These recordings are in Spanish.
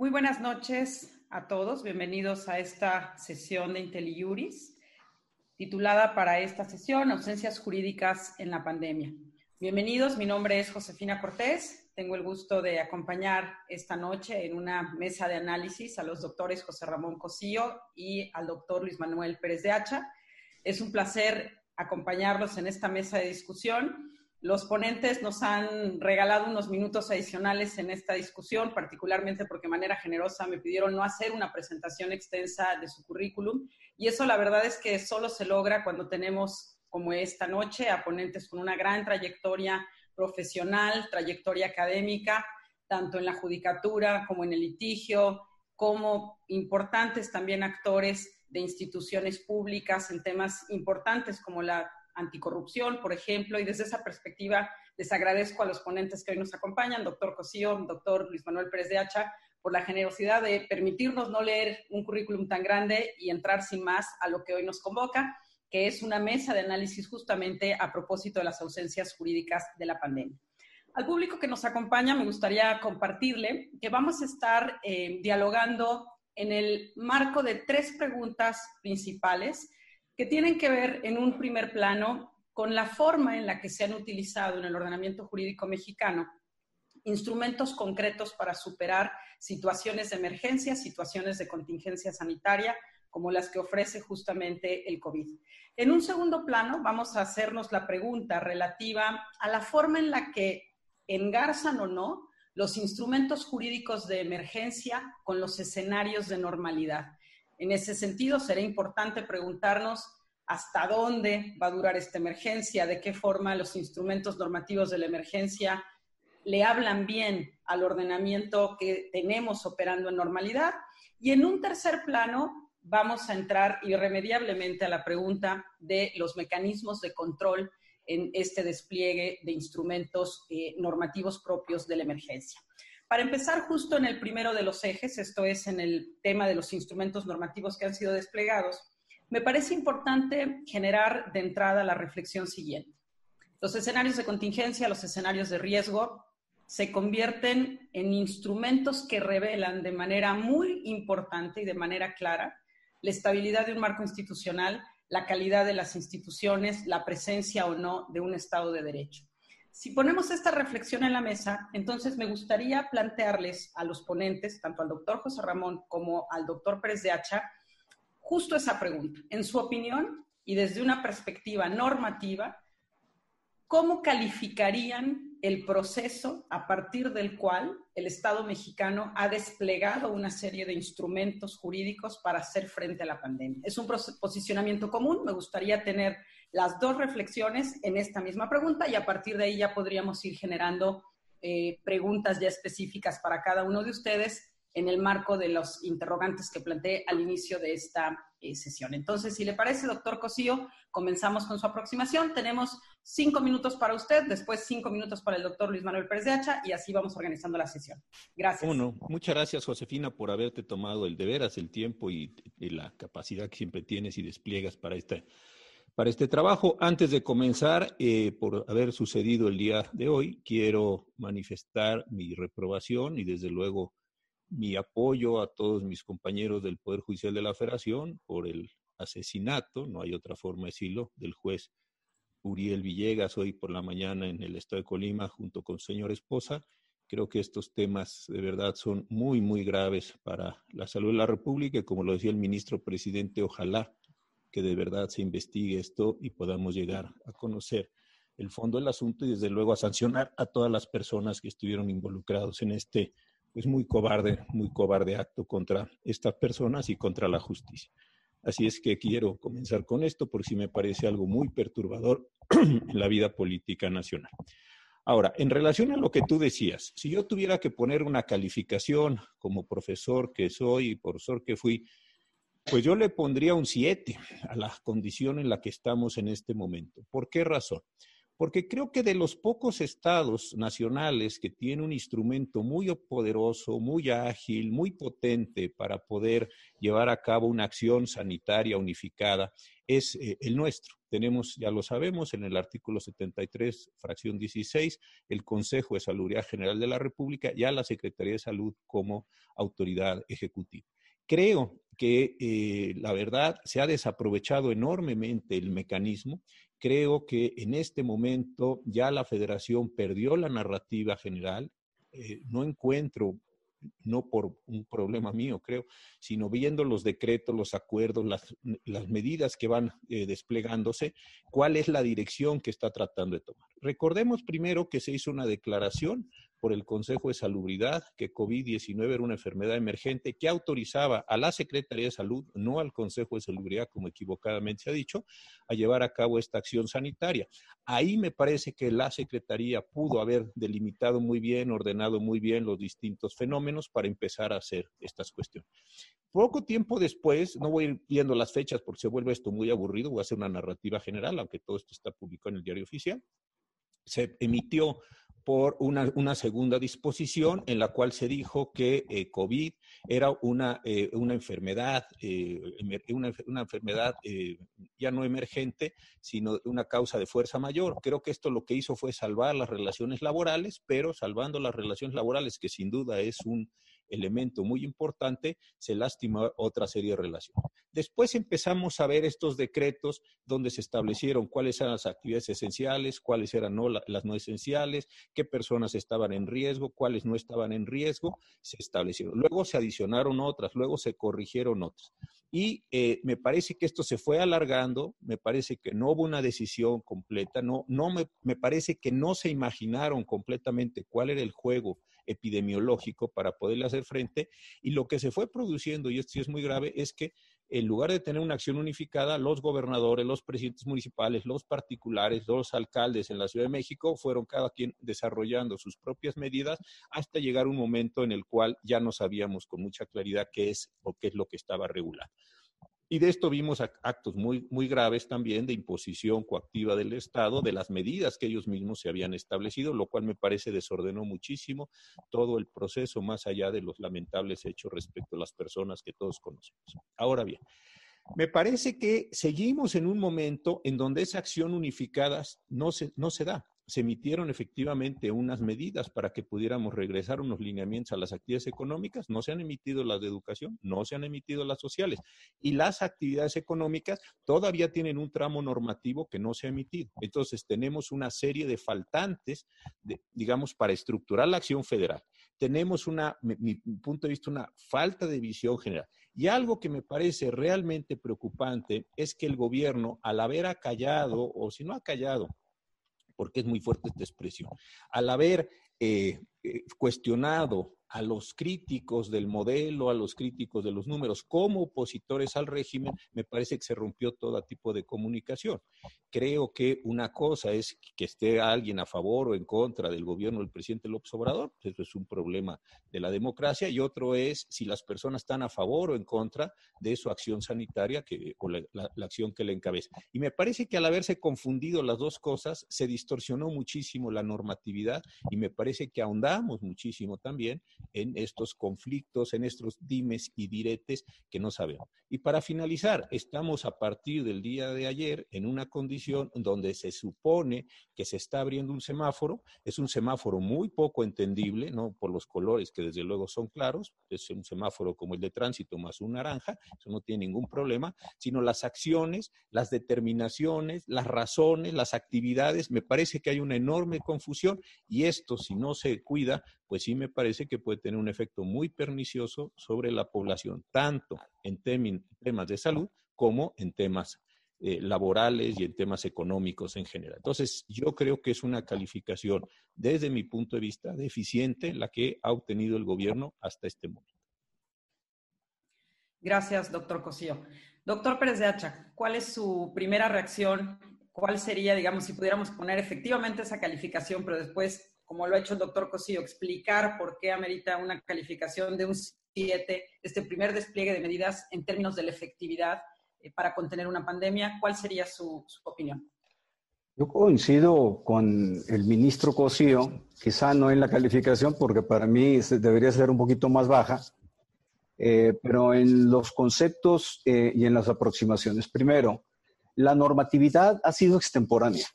Muy buenas noches a todos. Bienvenidos a esta sesión de IntelliJuris, titulada para esta sesión Ausencias jurídicas en la pandemia. Bienvenidos, mi nombre es Josefina Cortés. Tengo el gusto de acompañar esta noche en una mesa de análisis a los doctores José Ramón Cosío y al doctor Luis Manuel Pérez de Hacha. Es un placer acompañarlos en esta mesa de discusión los ponentes nos han regalado unos minutos adicionales en esta discusión, particularmente porque de manera generosa me pidieron no hacer una presentación extensa de su currículum. Y eso la verdad es que solo se logra cuando tenemos, como esta noche, a ponentes con una gran trayectoria profesional, trayectoria académica, tanto en la judicatura como en el litigio, como importantes también actores de instituciones públicas en temas importantes como la anticorrupción, por ejemplo, y desde esa perspectiva les agradezco a los ponentes que hoy nos acompañan, doctor Cosío, doctor Luis Manuel Pérez de Hacha, por la generosidad de permitirnos no leer un currículum tan grande y entrar sin más a lo que hoy nos convoca, que es una mesa de análisis justamente a propósito de las ausencias jurídicas de la pandemia. Al público que nos acompaña, me gustaría compartirle que vamos a estar eh, dialogando en el marco de tres preguntas principales que tienen que ver en un primer plano con la forma en la que se han utilizado en el ordenamiento jurídico mexicano instrumentos concretos para superar situaciones de emergencia, situaciones de contingencia sanitaria, como las que ofrece justamente el COVID. En un segundo plano, vamos a hacernos la pregunta relativa a la forma en la que engarzan o no los instrumentos jurídicos de emergencia con los escenarios de normalidad. En ese sentido, será importante preguntarnos hasta dónde va a durar esta emergencia, de qué forma los instrumentos normativos de la emergencia le hablan bien al ordenamiento que tenemos operando en normalidad. Y en un tercer plano, vamos a entrar irremediablemente a la pregunta de los mecanismos de control en este despliegue de instrumentos eh, normativos propios de la emergencia. Para empezar justo en el primero de los ejes, esto es en el tema de los instrumentos normativos que han sido desplegados, me parece importante generar de entrada la reflexión siguiente. Los escenarios de contingencia, los escenarios de riesgo, se convierten en instrumentos que revelan de manera muy importante y de manera clara la estabilidad de un marco institucional, la calidad de las instituciones, la presencia o no de un Estado de Derecho. Si ponemos esta reflexión en la mesa, entonces me gustaría plantearles a los ponentes, tanto al doctor José Ramón como al doctor Pérez de Hacha, justo esa pregunta. En su opinión y desde una perspectiva normativa, ¿cómo calificarían el proceso a partir del cual el Estado mexicano ha desplegado una serie de instrumentos jurídicos para hacer frente a la pandemia? Es un posicionamiento común, me gustaría tener las dos reflexiones en esta misma pregunta y a partir de ahí ya podríamos ir generando eh, preguntas ya específicas para cada uno de ustedes en el marco de los interrogantes que planteé al inicio de esta eh, sesión. Entonces, si le parece, doctor Cosío, comenzamos con su aproximación. Tenemos cinco minutos para usted, después cinco minutos para el doctor Luis Manuel Pérez de Hacha y así vamos organizando la sesión. Gracias. Uno, muchas gracias, Josefina, por haberte tomado el deber, el tiempo y, y la capacidad que siempre tienes y despliegas para este para este trabajo. Antes de comenzar, eh, por haber sucedido el día de hoy, quiero manifestar mi reprobación y desde luego mi apoyo a todos mis compañeros del Poder Judicial de la Federación por el asesinato, no hay otra forma de decirlo, del juez Uriel Villegas hoy por la mañana en el estado de Colima junto con su señora esposa. Creo que estos temas de verdad son muy, muy graves para la salud de la República y como lo decía el ministro presidente, ojalá que de verdad se investigue esto y podamos llegar a conocer el fondo del asunto y desde luego a sancionar a todas las personas que estuvieron involucrados en este pues muy cobarde, muy cobarde acto contra estas personas y contra la justicia. Así es que quiero comenzar con esto porque sí me parece algo muy perturbador en la vida política nacional. Ahora, en relación a lo que tú decías, si yo tuviera que poner una calificación como profesor que soy y profesor que fui, pues yo le pondría un 7 a la condición en la que estamos en este momento. ¿Por qué razón? Porque creo que de los pocos estados nacionales que tienen un instrumento muy poderoso, muy ágil, muy potente para poder llevar a cabo una acción sanitaria unificada, es eh, el nuestro. Tenemos, ya lo sabemos, en el artículo 73, fracción 16, el Consejo de Salud General de la República y a la Secretaría de Salud como autoridad ejecutiva. Creo que eh, la verdad se ha desaprovechado enormemente el mecanismo. Creo que en este momento ya la federación perdió la narrativa general. Eh, no encuentro no por un problema mío, creo, sino viendo los decretos, los acuerdos, las, medidas que van eh, desplegándose, cuál es la dirección que está tratando de tomar. Recordemos primero que se hizo una declaración por el Consejo de Salubridad que COVID-19 era una enfermedad emergente que autorizaba a la Secretaría de Salud, no al Consejo de Salubridad, como equivocadamente se ha dicho, a llevar a cabo esta acción sanitaria. Ahí me parece que la Secretaría pudo haber delimitado muy bien, ordenado muy bien los distintos fenómenos para empezar a hacer estas cuestiones. Poco tiempo después, no voy a ir viendo las fechas porque se vuelve esto muy aburrido, voy a hacer una narrativa general, aunque todo esto está publicado en el diario oficial. Se emitió por una, segunda disposición en la cual se dijo que eh, COVID era una, eh, una enfermedad, eh, una, una, enfermedad ya no emergente, sino una causa de fuerza mayor. Creo que esto lo que hizo fue salvar las relaciones laborales, pero salvando las relaciones laborales, que sin duda es un elemento muy importante, se lastima otra serie de relaciones. Después empezamos a ver estos decretos donde se establecieron cuáles eran las actividades esenciales, cuáles eran las no esenciales, qué personas estaban en riesgo, cuáles no estaban en riesgo, se establecieron. Luego se adicionaron otras, luego se corrigieron otras. Y eh, me parece que esto se fue alargando, me parece que no hubo una decisión completa, no, no me, me parece que no se imaginaron completamente cuál era el juego epidemiológico para poderle hacer frente. Y lo que se fue produciendo, y esto sí es muy grave, es que en lugar de tener una acción unificada, los gobernadores, los presidentes municipales, los particulares, los alcaldes en la Ciudad de México fueron cada quien desarrollando sus propias medidas hasta llegar un momento en el cual ya no sabíamos con mucha claridad qué es o qué es lo que estaba regulado. Y de esto vimos actos muy, muy graves también de imposición coactiva del Estado, de las medidas que ellos mismos se habían establecido, lo cual me parece desordenó muchísimo todo el proceso, más allá de los lamentables hechos respecto a las personas que todos conocemos. Ahora bien, me parece que seguimos en un momento en donde esa acción unificada no se, no se da se emitieron efectivamente unas medidas para que pudiéramos regresar unos lineamientos a las actividades económicas. No se han emitido las de educación, no se han emitido las sociales. Y las actividades económicas todavía tienen un tramo normativo que no se ha emitido. Entonces, tenemos una serie de faltantes, digamos, para estructurar la acción federal. Tenemos una, mi punto de vista, una falta de visión general. Y algo que me parece realmente preocupante es que el gobierno, al haber acallado, o si no ha callado, porque es muy fuerte esta expresión. Al haber eh, eh, cuestionado a los críticos del modelo, a los críticos de los números, como opositores al régimen, me parece que se rompió todo tipo de comunicación. Creo que una cosa es que esté alguien a favor o en contra del gobierno del presidente López Obrador, pues eso es un problema de la democracia, y otro es si las personas están a favor o en contra de su acción sanitaria que, o la, la acción que le encabeza. Y me parece que al haberse confundido las dos cosas, se distorsionó muchísimo la normatividad y me parece que ahondamos muchísimo también en estos conflictos, en estos dimes y diretes que no sabemos. Y para finalizar, estamos a partir del día de ayer en una condición donde se supone que se está abriendo un semáforo. Es un semáforo muy poco entendible, ¿no? Por los colores que desde luego son claros. Es un semáforo como el de tránsito más un naranja. Eso no tiene ningún problema, sino las acciones, las determinaciones, las razones, las actividades. Me parece que hay una enorme confusión y esto, si no se cuida, pues sí me parece que puede tener un efecto muy pernicioso sobre la población, tanto en temas de salud como en temas eh, laborales y en temas económicos en general. Entonces, yo creo que es una calificación, desde mi punto de vista, deficiente la que ha obtenido el gobierno hasta este momento. Gracias, doctor Cosío. Doctor Pérez de Hacha, ¿cuál es su primera reacción? ¿Cuál sería, digamos, si pudiéramos poner efectivamente esa calificación, pero después como lo ha hecho el doctor Cosillo, explicar por qué amerita una calificación de un 7, este primer despliegue de medidas en términos de la efectividad eh, para contener una pandemia. ¿Cuál sería su, opinión? Yo coincido con el ministro Cosío, quizá no en la calificación, porque para mí debería ser un poquito más baja, eh, pero en los conceptos eh, y en las aproximaciones. Primero, la normatividad ha sido extemporánea.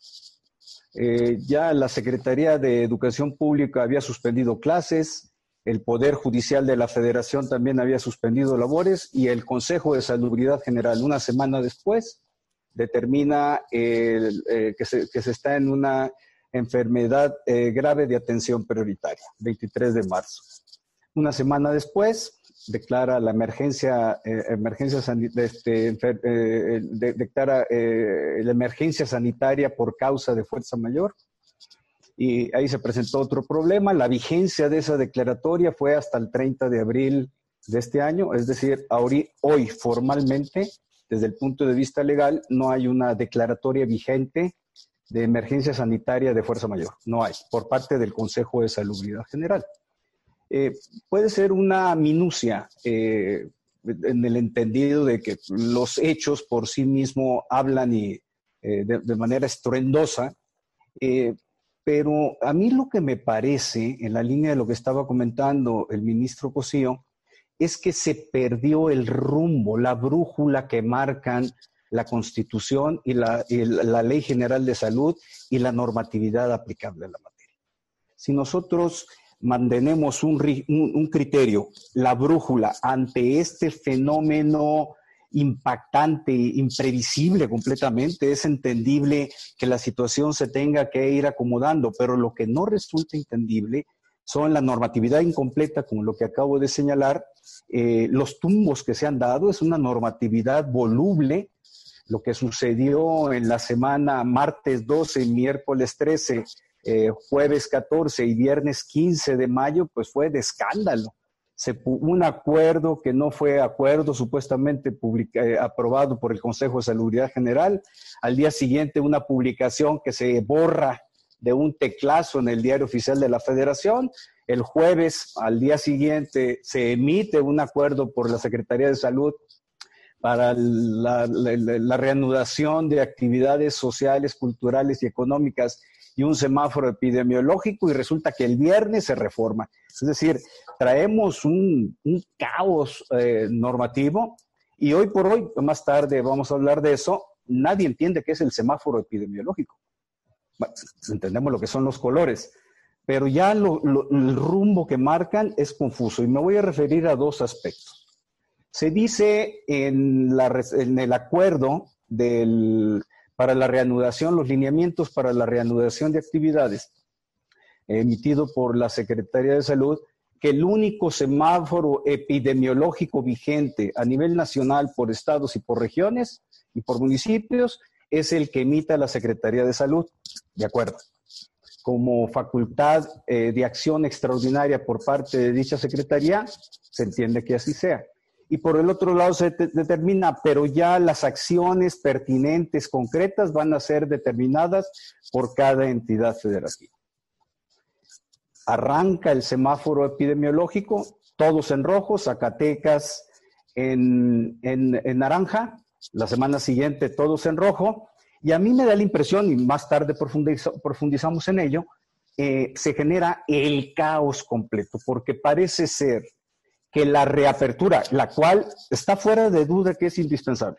Eh, ya la Secretaría de Educación Pública había suspendido clases, el Poder Judicial de la Federación también había suspendido labores y el Consejo de Salubridad General, una semana después, determina eh, que, se, está en una enfermedad eh, grave de atención prioritaria, 23 de marzo. Una semana después, declara la emergencia, eh, emergencia este, declara la emergencia sanitaria por causa de fuerza mayor y ahí se presentó otro problema. La vigencia de esa declaratoria fue hasta el 30 de abril de este año, es decir, hoy formalmente, desde el punto de vista legal, no hay una declaratoria vigente de emergencia sanitaria de fuerza mayor. No hay, por parte del Consejo de Salubridad General. Eh, puede ser una minucia eh, en el entendido de que los hechos por sí mismos hablan y, eh, de, manera estruendosa, pero a mí lo que me parece, en la línea de lo que estaba comentando el ministro Cosío, es que se perdió el rumbo, la brújula que marcan la Constitución y la, Ley General de Salud y la normatividad aplicable a la materia. Si nosotros mantenemos un criterio, la brújula ante este fenómeno impactante, imprevisible completamente. Es entendible que la situación se tenga que ir acomodando, pero lo que no resulta entendible son la normatividad incompleta, como lo que acabo de señalar, eh, los tumbos que se han dado, es una normatividad voluble. Lo que sucedió en la semana martes 12, miércoles 13, eh, jueves 14 y viernes 15 de mayo, pues fue de escándalo un acuerdo que no fue acuerdo supuestamente eh, aprobado por el Consejo de Salubridad General. Al día siguiente una publicación que se borra de un teclazo en el diario oficial de la Federación. El jueves, al día siguiente, se emite un acuerdo por la Secretaría de Salud para la reanudación de actividades sociales, culturales y económicas y un semáforo epidemiológico y resulta que el viernes se reforma. Es decir, traemos un, caos eh, normativo y hoy por hoy, más tarde vamos a hablar de eso, nadie entiende qué es el semáforo epidemiológico. entendemos lo que son los colores, pero ya el rumbo que marcan es confuso y me voy a referir a dos aspectos. Se dice en, la, en el acuerdo del para la reanudación, los lineamientos para la reanudación de actividades emitido por la Secretaría de Salud, que el único semáforo epidemiológico vigente a nivel nacional por estados y por regiones y por municipios es el que emita la Secretaría de Salud. De acuerdo. Como facultad eh, de acción extraordinaria por parte de dicha Secretaría, se entiende que así sea y por el otro lado se determina, pero ya las acciones pertinentes, concretas, van a ser determinadas por cada entidad federativa. Arranca el semáforo epidemiológico, todos en rojo, Zacatecas en, naranja, la semana siguiente todos en rojo, y a mí me da la impresión, y más tarde profundizamos en ello, eh, se genera el caos completo, porque parece ser que la reapertura, la cual está fuera de duda que es indispensable.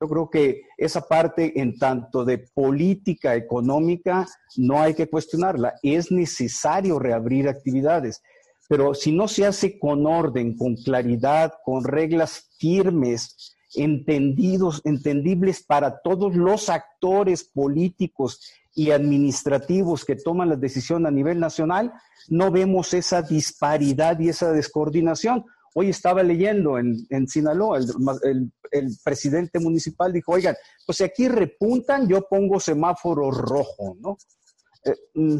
Yo creo que esa parte en tanto de política económica no hay que cuestionarla. Es necesario reabrir actividades, pero si no se hace con orden, con claridad, con reglas firmes, entendidos, entendibles para todos los actores políticos y administrativos que toman la decisión a nivel nacional, no vemos esa disparidad y esa descoordinación. Hoy estaba leyendo en, Sinaloa, el, presidente municipal dijo, oigan, pues si aquí repuntan, yo pongo semáforo rojo, ¿no? Eh, mm,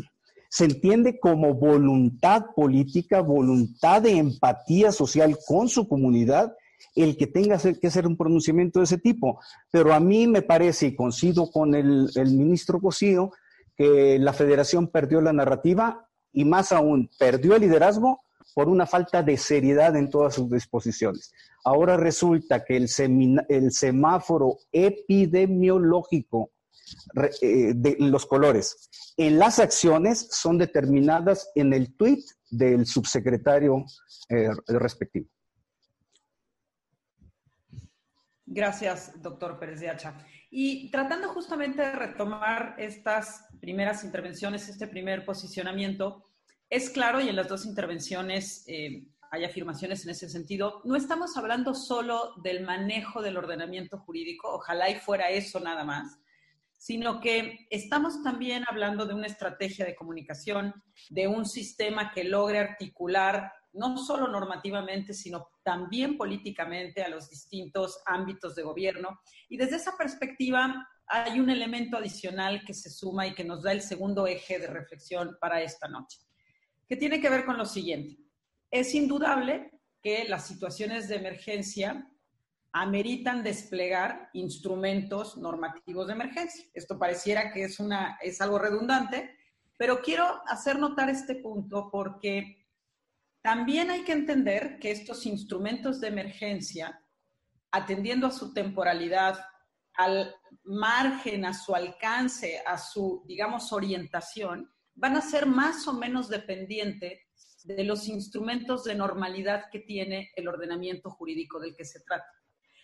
se entiende como voluntad política, voluntad de empatía social con su comunidad, el que tenga que hacer un pronunciamiento de ese tipo. Pero a mí me parece, y coincido con el, ministro Cosío, que la federación perdió la narrativa y más aún perdió el liderazgo por una falta de seriedad en todas sus disposiciones. Ahora resulta que el, el semáforo epidemiológico eh, de los colores en las acciones son determinadas en el tuit del subsecretario eh, respectivo. Gracias, doctor Pérez de Hacha. Y tratando justamente de retomar estas primeras intervenciones, este primer posicionamiento, es claro, y en las dos intervenciones eh, hay afirmaciones en ese sentido, no estamos hablando solo del manejo del ordenamiento jurídico, ojalá y fuera eso nada más, sino que estamos también hablando de una estrategia de comunicación, de un sistema que logre articular no solo normativamente, sino también políticamente a los distintos ámbitos de gobierno. Y desde esa perspectiva hay un elemento adicional que se suma y que nos da el segundo eje de reflexión para esta noche, que tiene que ver con lo siguiente. Es indudable que las situaciones de emergencia ameritan desplegar instrumentos normativos de emergencia. Esto pareciera que es, una, es algo redundante, pero quiero hacer notar este punto porque también hay que entender que estos instrumentos de emergencia, atendiendo a su temporalidad, al margen, a su alcance, a su, digamos, orientación, van a ser más o menos dependientes de los instrumentos de normalidad que tiene el ordenamiento jurídico del que se trata.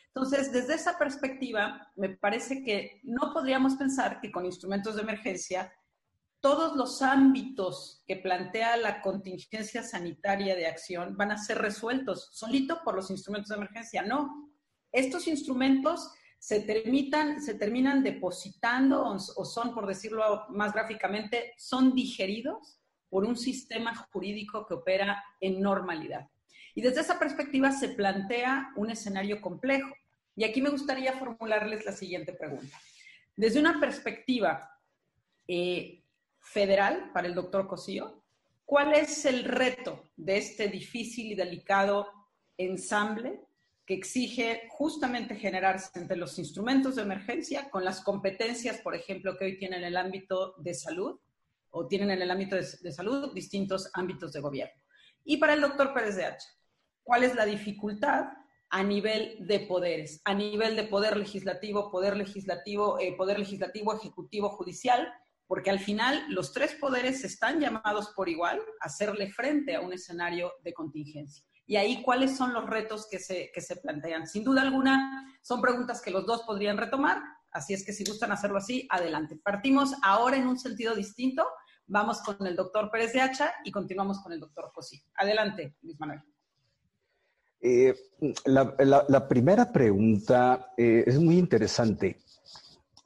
Entonces, desde esa perspectiva, me parece que no podríamos pensar que con instrumentos de emergencia todos los ámbitos que plantea la contingencia sanitaria de acción van a ser resueltos solito por los instrumentos de emergencia. No, estos instrumentos se, terminan, depositando o, son, por decirlo más gráficamente, son digeridos por un sistema jurídico que opera en normalidad. Y desde esa perspectiva se plantea un escenario complejo. Y aquí me gustaría formularles la siguiente pregunta. Desde una perspectiva eh, federal para el doctor Cosío. ¿Cuál es el reto de este difícil y delicado ensamble que exige justamente generarse entre los instrumentos de emergencia con las competencias, por ejemplo, que hoy tienen en el ámbito de salud o tienen en el ámbito de, salud distintos ámbitos de gobierno? Y para el doctor Pérez de Hacha, ¿cuál es la dificultad a nivel de poderes, a nivel de poder legislativo, poder legislativo, eh, poder legislativo, ejecutivo, judicial, porque al final los tres poderes están llamados por igual a hacerle frente a un escenario de contingencia. Y ahí, ¿cuáles son los retos que se, que se plantean? Sin duda alguna, son preguntas que los dos podrían retomar, así es que si gustan hacerlo así, adelante. Partimos ahora en un sentido distinto, vamos con el doctor Pérez de Hacha y continuamos con el doctor José. Adelante, Luis Manuel. Eh, la, primera pregunta eh, es muy interesante.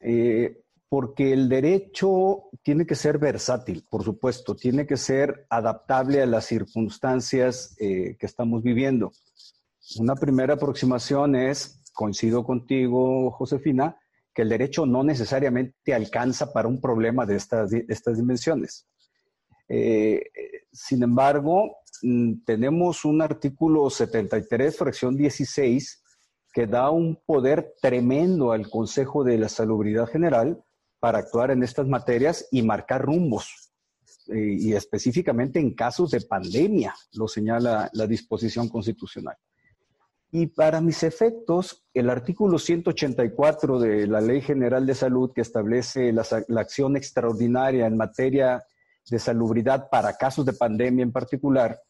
Eh, porque el derecho tiene que ser versátil, por supuesto, tiene que ser adaptable a las circunstancias eh, que estamos viviendo. Una primera aproximación es, coincido contigo, Josefina, que el derecho no necesariamente alcanza para un problema de estas, dimensiones. Eh, sin embargo, mm, tenemos un artículo 73, fracción 16, que da un poder tremendo al Consejo de la Salubridad General para actuar en estas materias y marcar rumbos. Eh, y específicamente en casos de pandemia, lo señala la disposición constitucional. Y para mis efectos, el artículo 184 de la Ley General de Salud que establece la, la, acción extraordinaria en materia de salubridad para casos de pandemia en particular,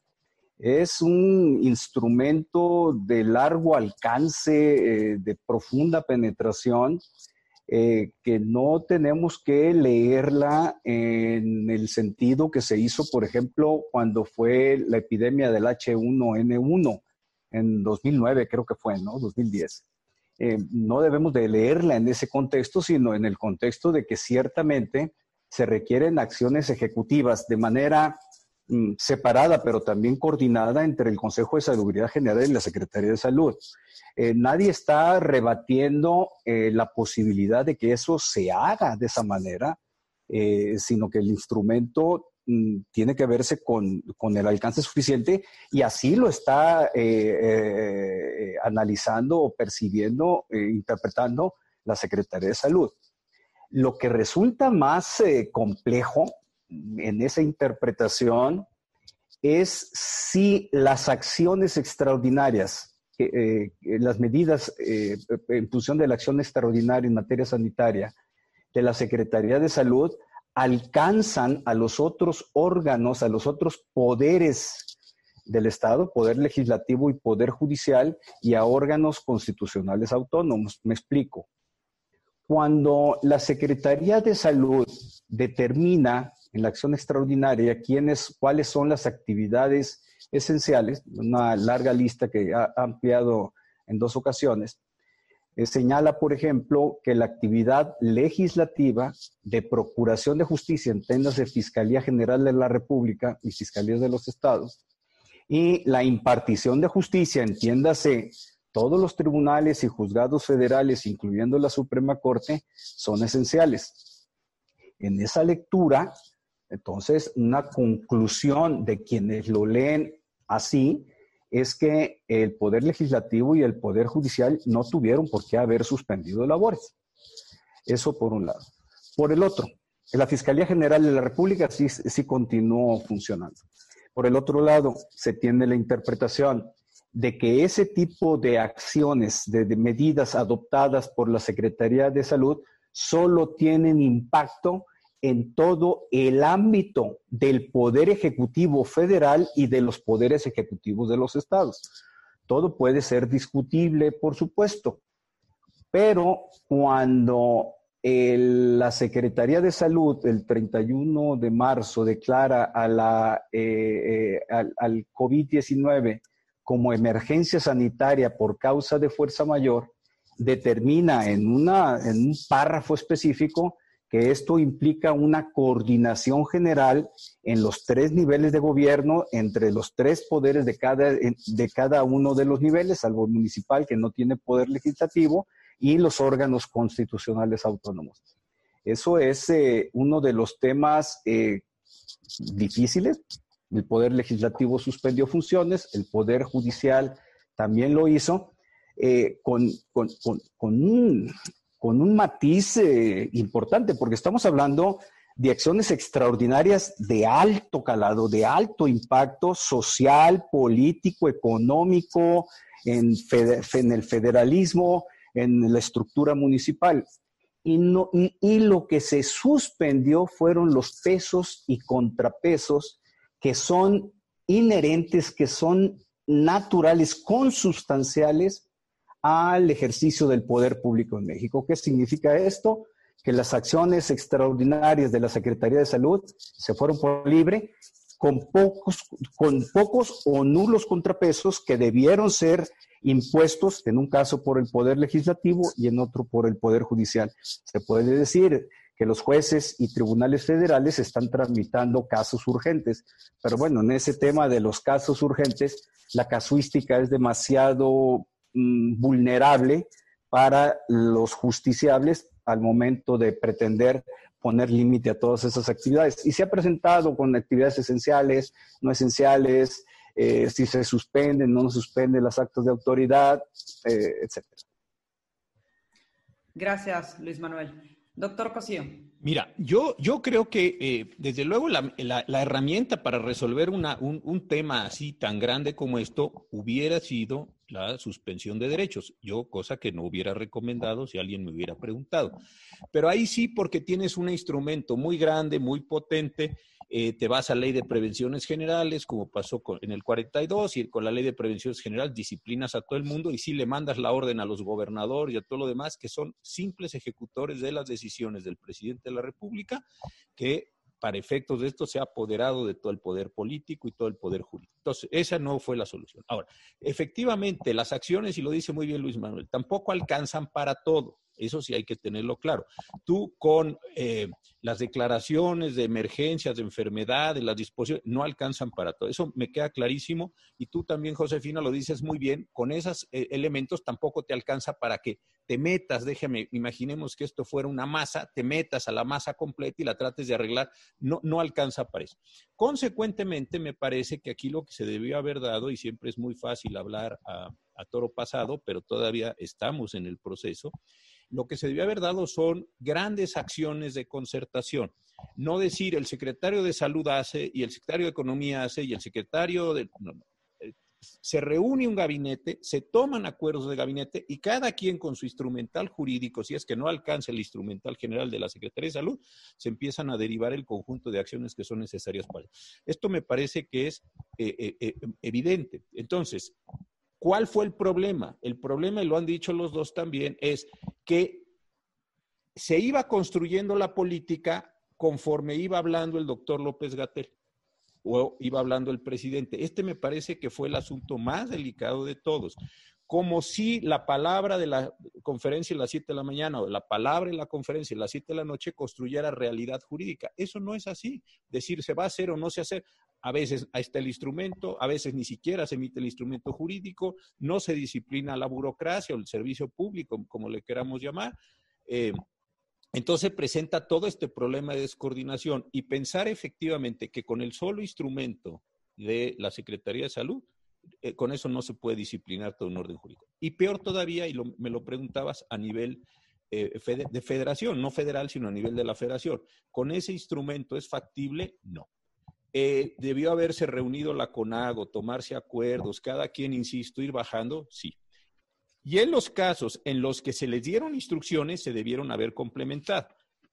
es un instrumento de largo alcance, eh, de profunda penetración, eh, que no tenemos que leerla en el sentido que se hizo, por ejemplo, cuando fue la epidemia del H1N1 en 2009, creo que fue, ¿no? 2010. Eh, no debemos de leerla en ese contexto, sino en el contexto de que ciertamente se requieren acciones ejecutivas de manera separada, pero también coordinada entre el Consejo de Salubridad General y la Secretaría de Salud. Eh, nadie está rebatiendo eh, la posibilidad de que eso se haga de esa manera, eh, sino que el instrumento mm, tiene que verse con, el alcance suficiente y así lo está analizando o percibiendo, interpretando la Secretaría de Salud. Lo que resulta más complejo en esa interpretación es si las acciones extraordinarias eh, las medidas eh, en función de la acción extraordinaria en materia sanitaria de la Secretaría de Salud alcanzan a los otros órganos, a los otros poderes del Estado, poder legislativo y poder judicial, y a órganos constitucionales autónomos. Me explico. cuando la Secretaría de Salud determina en la acción extraordinaria quiénes, cuáles son las actividades esenciales, una larga lista que ha ampliado en dos ocasiones, eh, señala, por ejemplo, que la actividad legislativa de procuración de justicia, de Fiscalía General de la República y Fiscalías de los Estados, y la impartición de justicia, entiéndase, todos los tribunales y juzgados federales, incluyendo la Suprema Corte, son esenciales. En esa lectura, entonces, una conclusión de quienes lo leen así es que el Poder Legislativo y el Poder Judicial no tuvieron por qué haber suspendido labores. Eso por un lado. Por el otro, la Fiscalía General de la República sí, sí continuó funcionando. Por el otro lado, se tiene la interpretación de que ese tipo de acciones, de, medidas adoptadas por la Secretaría de Salud, solo tienen impacto en todo el ámbito del poder ejecutivo federal y de los poderes ejecutivos de los estados. Todo puede ser discutible, por supuesto, pero cuando la Secretaría de Salud el 31 de marzo declara a la, eh, eh, al, al COVID-19 como emergencia sanitaria por causa de fuerza mayor, determina en, una, en un párrafo específico que esto implica una coordinación general en los tres niveles de gobierno, entre los tres poderes de cada, de cada uno de los niveles, salvo el municipal, que no tiene poder legislativo, y los órganos constitucionales autónomos. Eso es eh, uno de los temas eh, difíciles. El Poder Legislativo suspendió funciones, el Poder Judicial también lo hizo, eh, con, con, un, con un matiz eh, importante, porque estamos hablando de acciones extraordinarias de alto calado, de alto impacto social, político, económico, en, el federalismo, en la estructura municipal. Y, lo que se suspendió fueron los pesos y contrapesos que son inherentes, que son naturales, consustanciales al ejercicio del poder público en México. ¿Qué significa esto? Que las acciones extraordinarias de la Secretaría de Salud se fueron por libre con pocos, con pocos o nulos contrapesos que debieron ser impuestos, en un caso por el Poder Legislativo y en otro por el Poder Judicial. Se puede decir que los jueces y tribunales federales están tramitando casos urgentes, pero bueno, en ese tema de los casos urgentes, la casuística es demasiado Mm, vulnerable para los justiciables al momento de pretender poner límite a todas esas actividades. Y se ha presentado con actividades esenciales, no esenciales, eh, si se suspenden, no se suspenden las actos de autoridad, eh, etc. Gracias, Luis Manuel. Doctor Cosío. Mira, yo, yo creo que eh, desde luego la, herramienta para resolver un, un, tema así tan grande como esto hubiera sido la suspensión de derechos. Yo, cosa que no hubiera recomendado si alguien me hubiera preguntado. Pero ahí sí, porque tienes un instrumento muy grande, muy potente, eh, te vas a ley de prevenciones generales, como pasó con, en el 42, y con la ley de prevenciones generales disciplinas a todo el mundo y sí le mandas la orden a los gobernadores y a todo lo demás, que son simples ejecutores de las decisiones del presidente de la República, que para efectos de esto se ha apoderado de todo el poder político y todo el poder jurídico. Entonces, esa no fue la solución. Ahora, efectivamente, las acciones, y lo dice muy bien Luis Manuel, tampoco alcanzan para todo. Eso sí hay que tenerlo claro. Tú con eh, las declaraciones de emergencias, de enfermedades, las disposiciones, no alcanzan para todo. Eso me queda clarísimo. Y tú también, Josefina, lo dices muy bien. Con esos eh, elementos tampoco te alcanza para que te metas, déjame, imaginemos que esto fuera una masa, te metas a la masa completa y la trates de arreglar. No, no alcanza para eso. Consecuentemente, me parece que aquí lo que se debió haber dado, y siempre es muy fácil hablar a, a toro pasado, pero todavía estamos en el proceso, lo que se debió haber dado son grandes acciones de concertación. No decir el secretario de salud hace y el secretario de economía hace y el secretario de... No, no. Eh, se reúne un gabinete, se toman acuerdos de gabinete y cada quien con su instrumental jurídico, si es que no alcanza el instrumental general de la Secretaría de Salud, se empiezan a derivar el conjunto de acciones que son necesarias para Esto me parece que es eh, eh, evidente. Entonces, ¿Cuál fue el problema? El problema, y lo han dicho los dos también, es que se iba construyendo la política conforme iba hablando el doctor López Gatel o iba hablando el presidente. Este me parece que fue el asunto más delicado de todos. Como si la palabra de la conferencia a las 7 de la mañana o la palabra en la conferencia a las 7 de la noche construyera realidad jurídica. Eso no es así. Decir se va a hacer o no se hace. A veces está el instrumento, a veces ni siquiera se emite el instrumento jurídico, no se disciplina la burocracia o el servicio público, como le queramos llamar. Eh, entonces presenta todo este problema de descoordinación y pensar efectivamente que con el solo instrumento de la Secretaría de Salud, eh, con eso no se puede disciplinar todo un orden jurídico. Y peor todavía, y me lo preguntabas a nivel eh, de federación, no federal, sino a nivel de la federación. ¿Con ese instrumento es factible? No. Eh, ¿Debió haberse reunido la CONAGO, tomarse acuerdos, cada quien, insisto, ir bajando? Sí. Y en los casos en los que se les dieron instrucciones, se debieron haber complementado.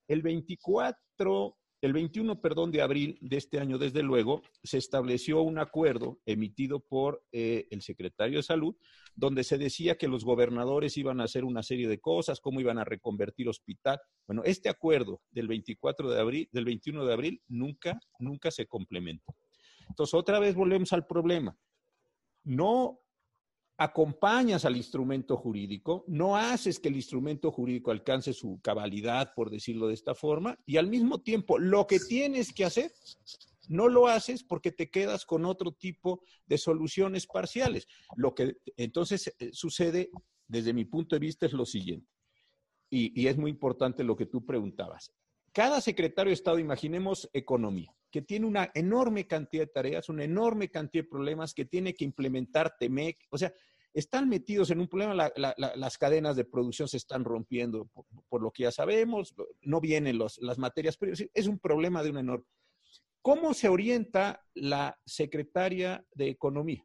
El 24, el 21, perdón, de abril de este año, desde luego, se estableció un acuerdo emitido por eh, el secretario de Salud, donde se decía que los gobernadores iban a hacer una serie de cosas, cómo iban a reconvertir hospital. Bueno, este acuerdo del 24 de abril, del 21 de abril, nunca, nunca se complementó. Entonces, otra vez volvemos al problema. No acompañas al instrumento jurídico, no haces que el instrumento jurídico alcance su cabalidad, por decirlo de esta forma, y al mismo tiempo lo que tienes que hacer, no lo haces porque te quedas con otro tipo de soluciones parciales. Lo que entonces eh, sucede, desde mi punto de vista, es lo siguiente, y, y es muy importante lo que tú preguntabas. Cada secretario de Estado, imaginemos economía, que tiene una enorme cantidad de tareas, una enorme cantidad de problemas que tiene que implementar TEMEC. O sea, están metidos en un problema, las cadenas de producción se están rompiendo por, lo que ya sabemos, no vienen las materias primas, es un problema de una enorme. ¿Cómo se orienta la secretaria de Economía?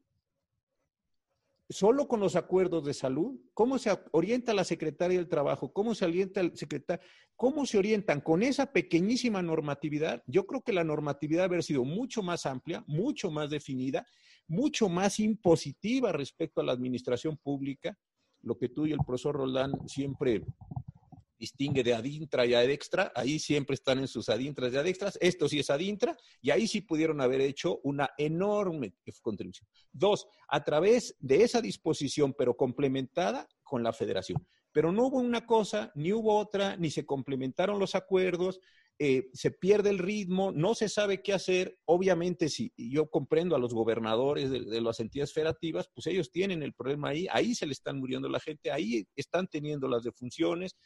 solo con los acuerdos de salud, cómo se orienta la secretaria del trabajo, cómo se orienta el secretario, cómo se orientan con esa pequeñísima normatividad. Yo creo que la normatividad haber sido mucho más amplia, mucho más definida, mucho más impositiva respecto a la administración pública, lo que tú y el profesor Roldán siempre distingue de adintra y adextra, ahí siempre están en sus adintras y adextras, esto sí es adintra, y ahí sí pudieron haber hecho una enorme contribución. Dos, a través de esa disposición, pero complementada con la federación. Pero no hubo una cosa, ni hubo otra, ni se complementaron los acuerdos, eh, se pierde el ritmo, no se sabe qué hacer. Obviamente, si yo comprendo a los gobernadores de, de, las entidades federativas, pues ellos tienen el problema ahí, ahí se le están muriendo la gente, ahí están teniendo las defunciones,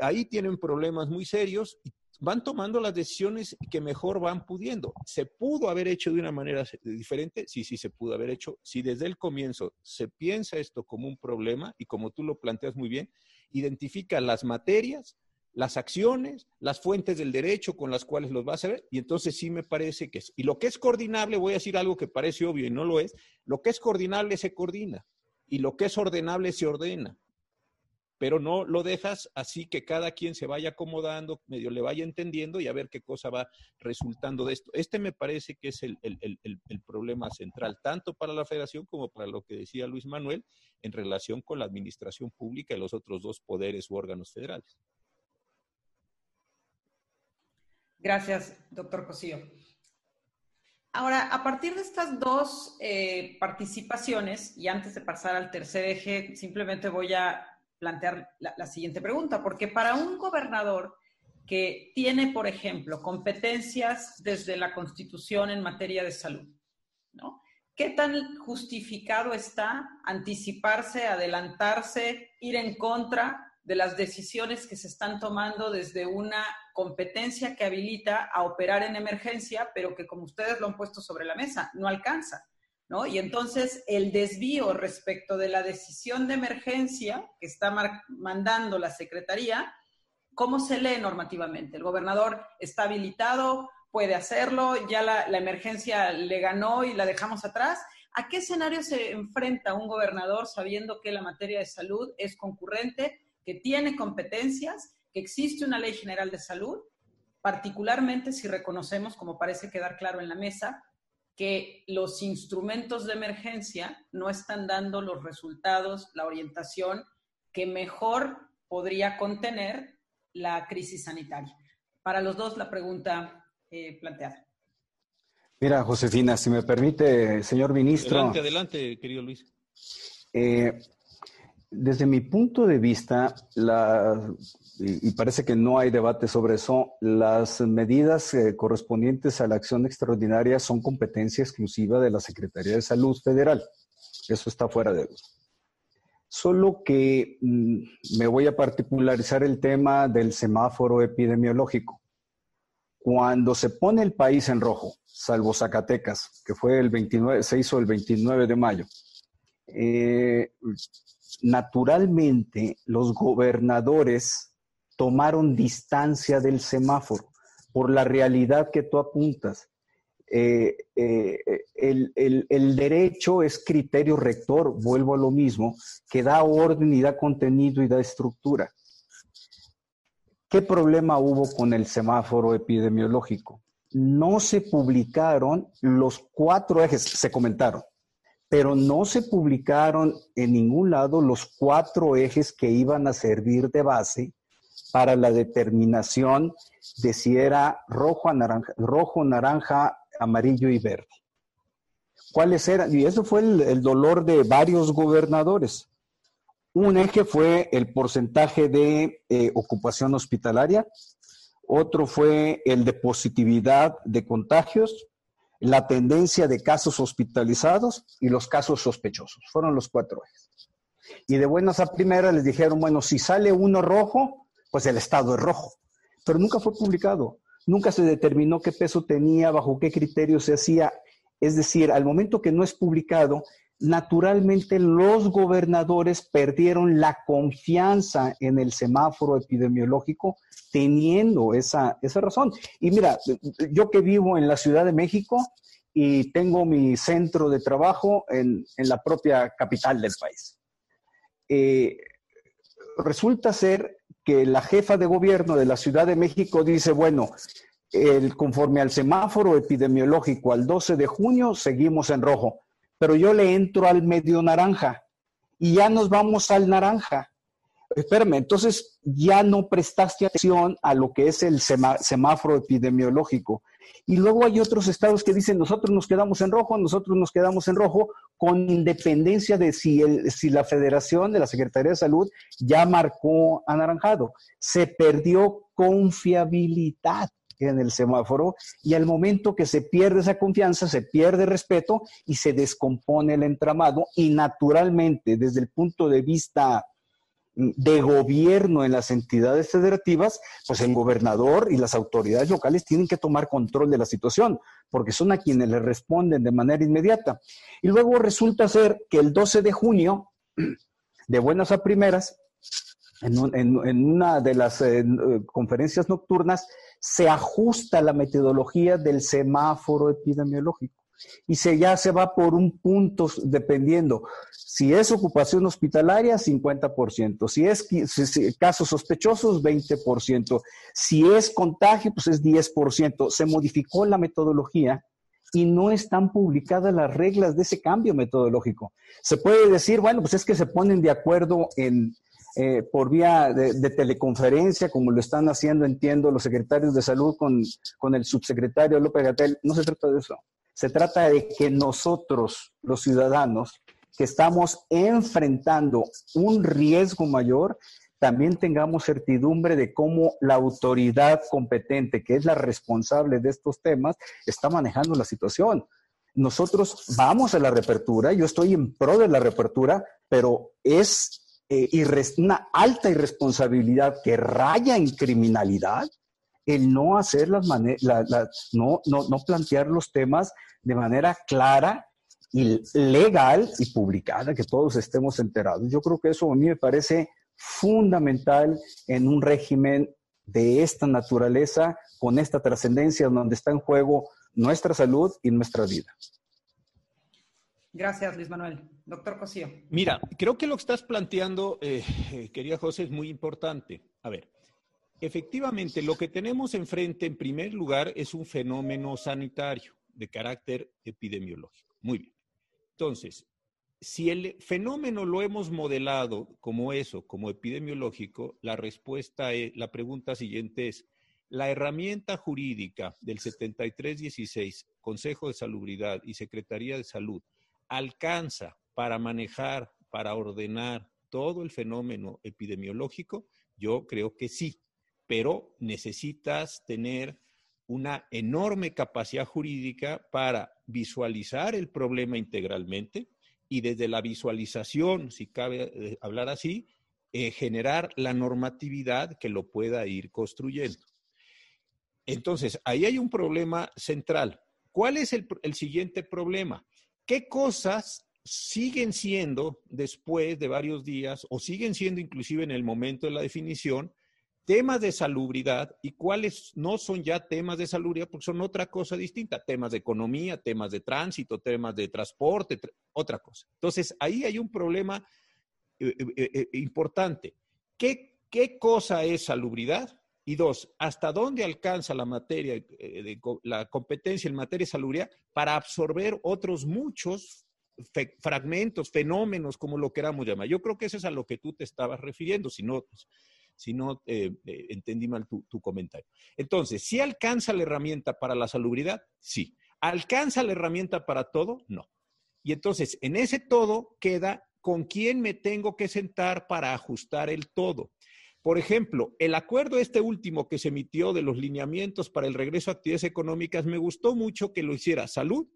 ahí tienen problemas muy serios y van tomando las decisiones que mejor van pudiendo. ¿Se pudo haber hecho de una manera diferente? Sí, sí, se pudo haber hecho. Si desde el comienzo se piensa esto como un problema y como tú lo planteas muy bien, identifica las materias, las acciones, las fuentes del derecho con las cuales los vas a ver, y entonces sí me parece que es. Y lo que es coordinable, voy a decir algo que parece obvio y no lo es, lo que es coordinable se coordina, y lo que es ordenable se ordena pero no lo dejas así que cada quien se vaya acomodando, medio le vaya entendiendo y a ver qué cosa va resultando de esto. Este me parece que es el, problema central, tanto para la federación como para lo que decía Luis Manuel en relación con la administración pública y los otros dos poderes u órganos federales. Gracias, doctor Cosío. Ahora, a partir de estas dos eh, participaciones, y antes de pasar al tercer eje, simplemente voy a plantear la, siguiente pregunta, porque para un gobernador que tiene, por ejemplo, competencias desde la Constitución en materia de salud, ¿no? ¿Qué tan justificado está anticiparse, adelantarse, ir en contra de las decisiones que se están tomando desde una competencia que habilita a operar en emergencia, pero que como ustedes lo han puesto sobre la mesa, no alcanza? Y entonces el desvío respecto de la decisión de emergencia que está mandando la Secretaría, ¿cómo se lee normativamente? El gobernador está habilitado, puede hacerlo, ya la, la emergencia le ganó y la dejamos atrás. ¿A qué escenario se enfrenta un gobernador sabiendo que la materia de salud es concurrente, que tiene competencias, que existe una ley general de salud, particularmente si reconocemos, como parece quedar claro en la mesa, que los instrumentos de emergencia no están dando los resultados, la orientación que mejor podría contener la crisis sanitaria. Para los dos, la pregunta eh, planteada. Mira, Josefina, si me permite, señor ministro. Adelante, adelante, querido Luis. Eh, desde mi punto de vista, y, parece que no hay debate sobre eso, las medidas eh, correspondientes a la acción extraordinaria son competencia exclusiva de la Secretaría de Salud Federal. Eso está fuera de duda. Solo que mm, me voy a particularizar el tema del semáforo epidemiológico. Cuando se pone el país en rojo, salvo Zacatecas, que fue el 29, se hizo el 29 de mayo, eh, naturalmente los gobernadores tomaron distancia del semáforo por la realidad que tú apuntas. Eh, eh, el, derecho es criterio rector, vuelvo a lo mismo, que da orden y da contenido y da estructura. ¿Qué problema hubo con el semáforo epidemiológico? No se publicaron los cuatro ejes, se comentaron, pero no se publicaron en ningún lado los cuatro ejes que iban a servir de base para la determinación de si era rojo, naranja, rojo, naranja, amarillo y verde. ¿Cuáles eran? Y eso fue el, dolor de varios gobernadores. Un eje fue el porcentaje de eh, ocupación hospitalaria, otro fue el de positividad de contagios, la tendencia de casos hospitalizados y los casos sospechosos. Fueron los cuatro ejes. Y de buenas a primeras les dijeron, bueno, si sale uno rojo, pues el estado es rojo. Pero nunca fue publicado. Nunca se determinó qué peso tenía, bajo qué criterio se hacía. Es decir, al momento que no es publicado, naturalmente los gobernadores perdieron la confianza en el semáforo epidemiológico teniendo esa, esa razón. Y mira, yo que vivo en la Ciudad de México y tengo mi centro de trabajo en, la propia capital del país. Eh, resulta ser que la jefa de gobierno de la Ciudad de México dice, bueno, el, conforme al semáforo epidemiológico al 12 de junio, seguimos en rojo, pero yo le entro al medio naranja y ya nos vamos al naranja. Espérame, entonces ya no prestaste atención a lo que es el semáforo epidemiológico. Y luego hay otros estados que dicen, nosotros nos quedamos en rojo, nosotros nos quedamos en rojo, con independencia de si, el, si la federación de la Secretaría de Salud ya marcó anaranjado. Se perdió confiabilidad en el semáforo y al momento que se pierde esa confianza, se pierde respeto y se descompone el entramado y naturalmente desde el punto de vista de gobierno en las entidades federativas, pues el gobernador y las autoridades locales tienen que tomar control de la situación, porque son a quienes le responden de manera inmediata. Y luego resulta ser que el 12 de junio, de buenas a primeras, en, una de las eh, conferencias nocturnas, se ajusta la metodología del semáforo epidemiológico y se, ya se va por un punto dependiendo. Si es ocupación hospitalaria, 50%. Si es casos sospechosos, 20%. Si es contagio, pues es 10%. Se modificó la metodología y no están publicadas las reglas de ese cambio metodológico. Se puede decir, bueno, pues es que se ponen de acuerdo en, eh, por vía de, teleconferencia, como lo están haciendo, entiendo, los secretarios de salud con, con el subsecretario López Gatel. No se trata de eso. Se trata de que nosotros, los ciudadanos, que estamos enfrentando un riesgo mayor, también tengamos certidumbre de cómo la autoridad competente, que es la responsable de estos temas, está manejando la situación. Nosotros vamos a la reapertura, yo estoy en pro de la reapertura, pero es eh, una alta irresponsabilidad que raya en criminalidad el no hacer las maneras, no, no, no plantear los temas de manera clara y legal y publicada, que todos estemos enterados. Yo creo que eso a mí me parece fundamental en un régimen de esta naturaleza, con esta trascendencia, donde está en juego nuestra salud y nuestra vida. Gracias, Luis Manuel. Doctor Cosío. Mira, creo que lo que estás planteando, eh, eh, querida José, es muy importante. A ver, Efectivamente, lo que tenemos enfrente, en primer lugar, es un fenómeno sanitario de carácter epidemiológico. Muy bien. Entonces, si el fenómeno lo hemos modelado como eso, como epidemiológico, la respuesta, es, la pregunta siguiente es, la herramienta jurídica del 7316, Consejo de Salubridad y Secretaría de Salud, alcanza para manejar, para ordenar todo el fenómeno epidemiológico, yo creo que sí, pero necesitas tener una enorme capacidad jurídica para visualizar el problema integralmente y desde la visualización, si cabe eh, hablar así, eh, generar la normatividad que lo pueda ir construyendo. Entonces, ahí hay un problema central. ¿Cuál es el, el siguiente problema? ¿Qué cosas siguen siendo después de varios días o siguen siendo inclusive en el momento de la definición temas de salubridad y cuáles no son ya temas de salubridad porque son otra cosa distinta, temas de economía, temas de tránsito, temas de transporte, otra cosa. Entonces, ahí hay un problema eh, eh, eh, importante. ¿Qué, ¿Qué cosa es salubridad? Y dos, ¿hasta dónde alcanza la materia, de, la competencia en materia de salubridad para absorber otros muchos fragmentos, fenómenos, como lo queramos llamar? Yo creo que eso es a lo que tú te estabas refiriendo, si no, pues, si no eh, eh, entendí mal tu, comentario. Entonces, ¿si alcanza la herramienta para la salubridad? Sí. ¿Alcanza la herramienta para todo? No. Y entonces, en ese todo queda con quién me tengo que sentar para ajustar el todo. Por ejemplo, el acuerdo este último que se emitió de los lineamientos para el regreso a actividades económicas, me gustó mucho que lo hiciera salud,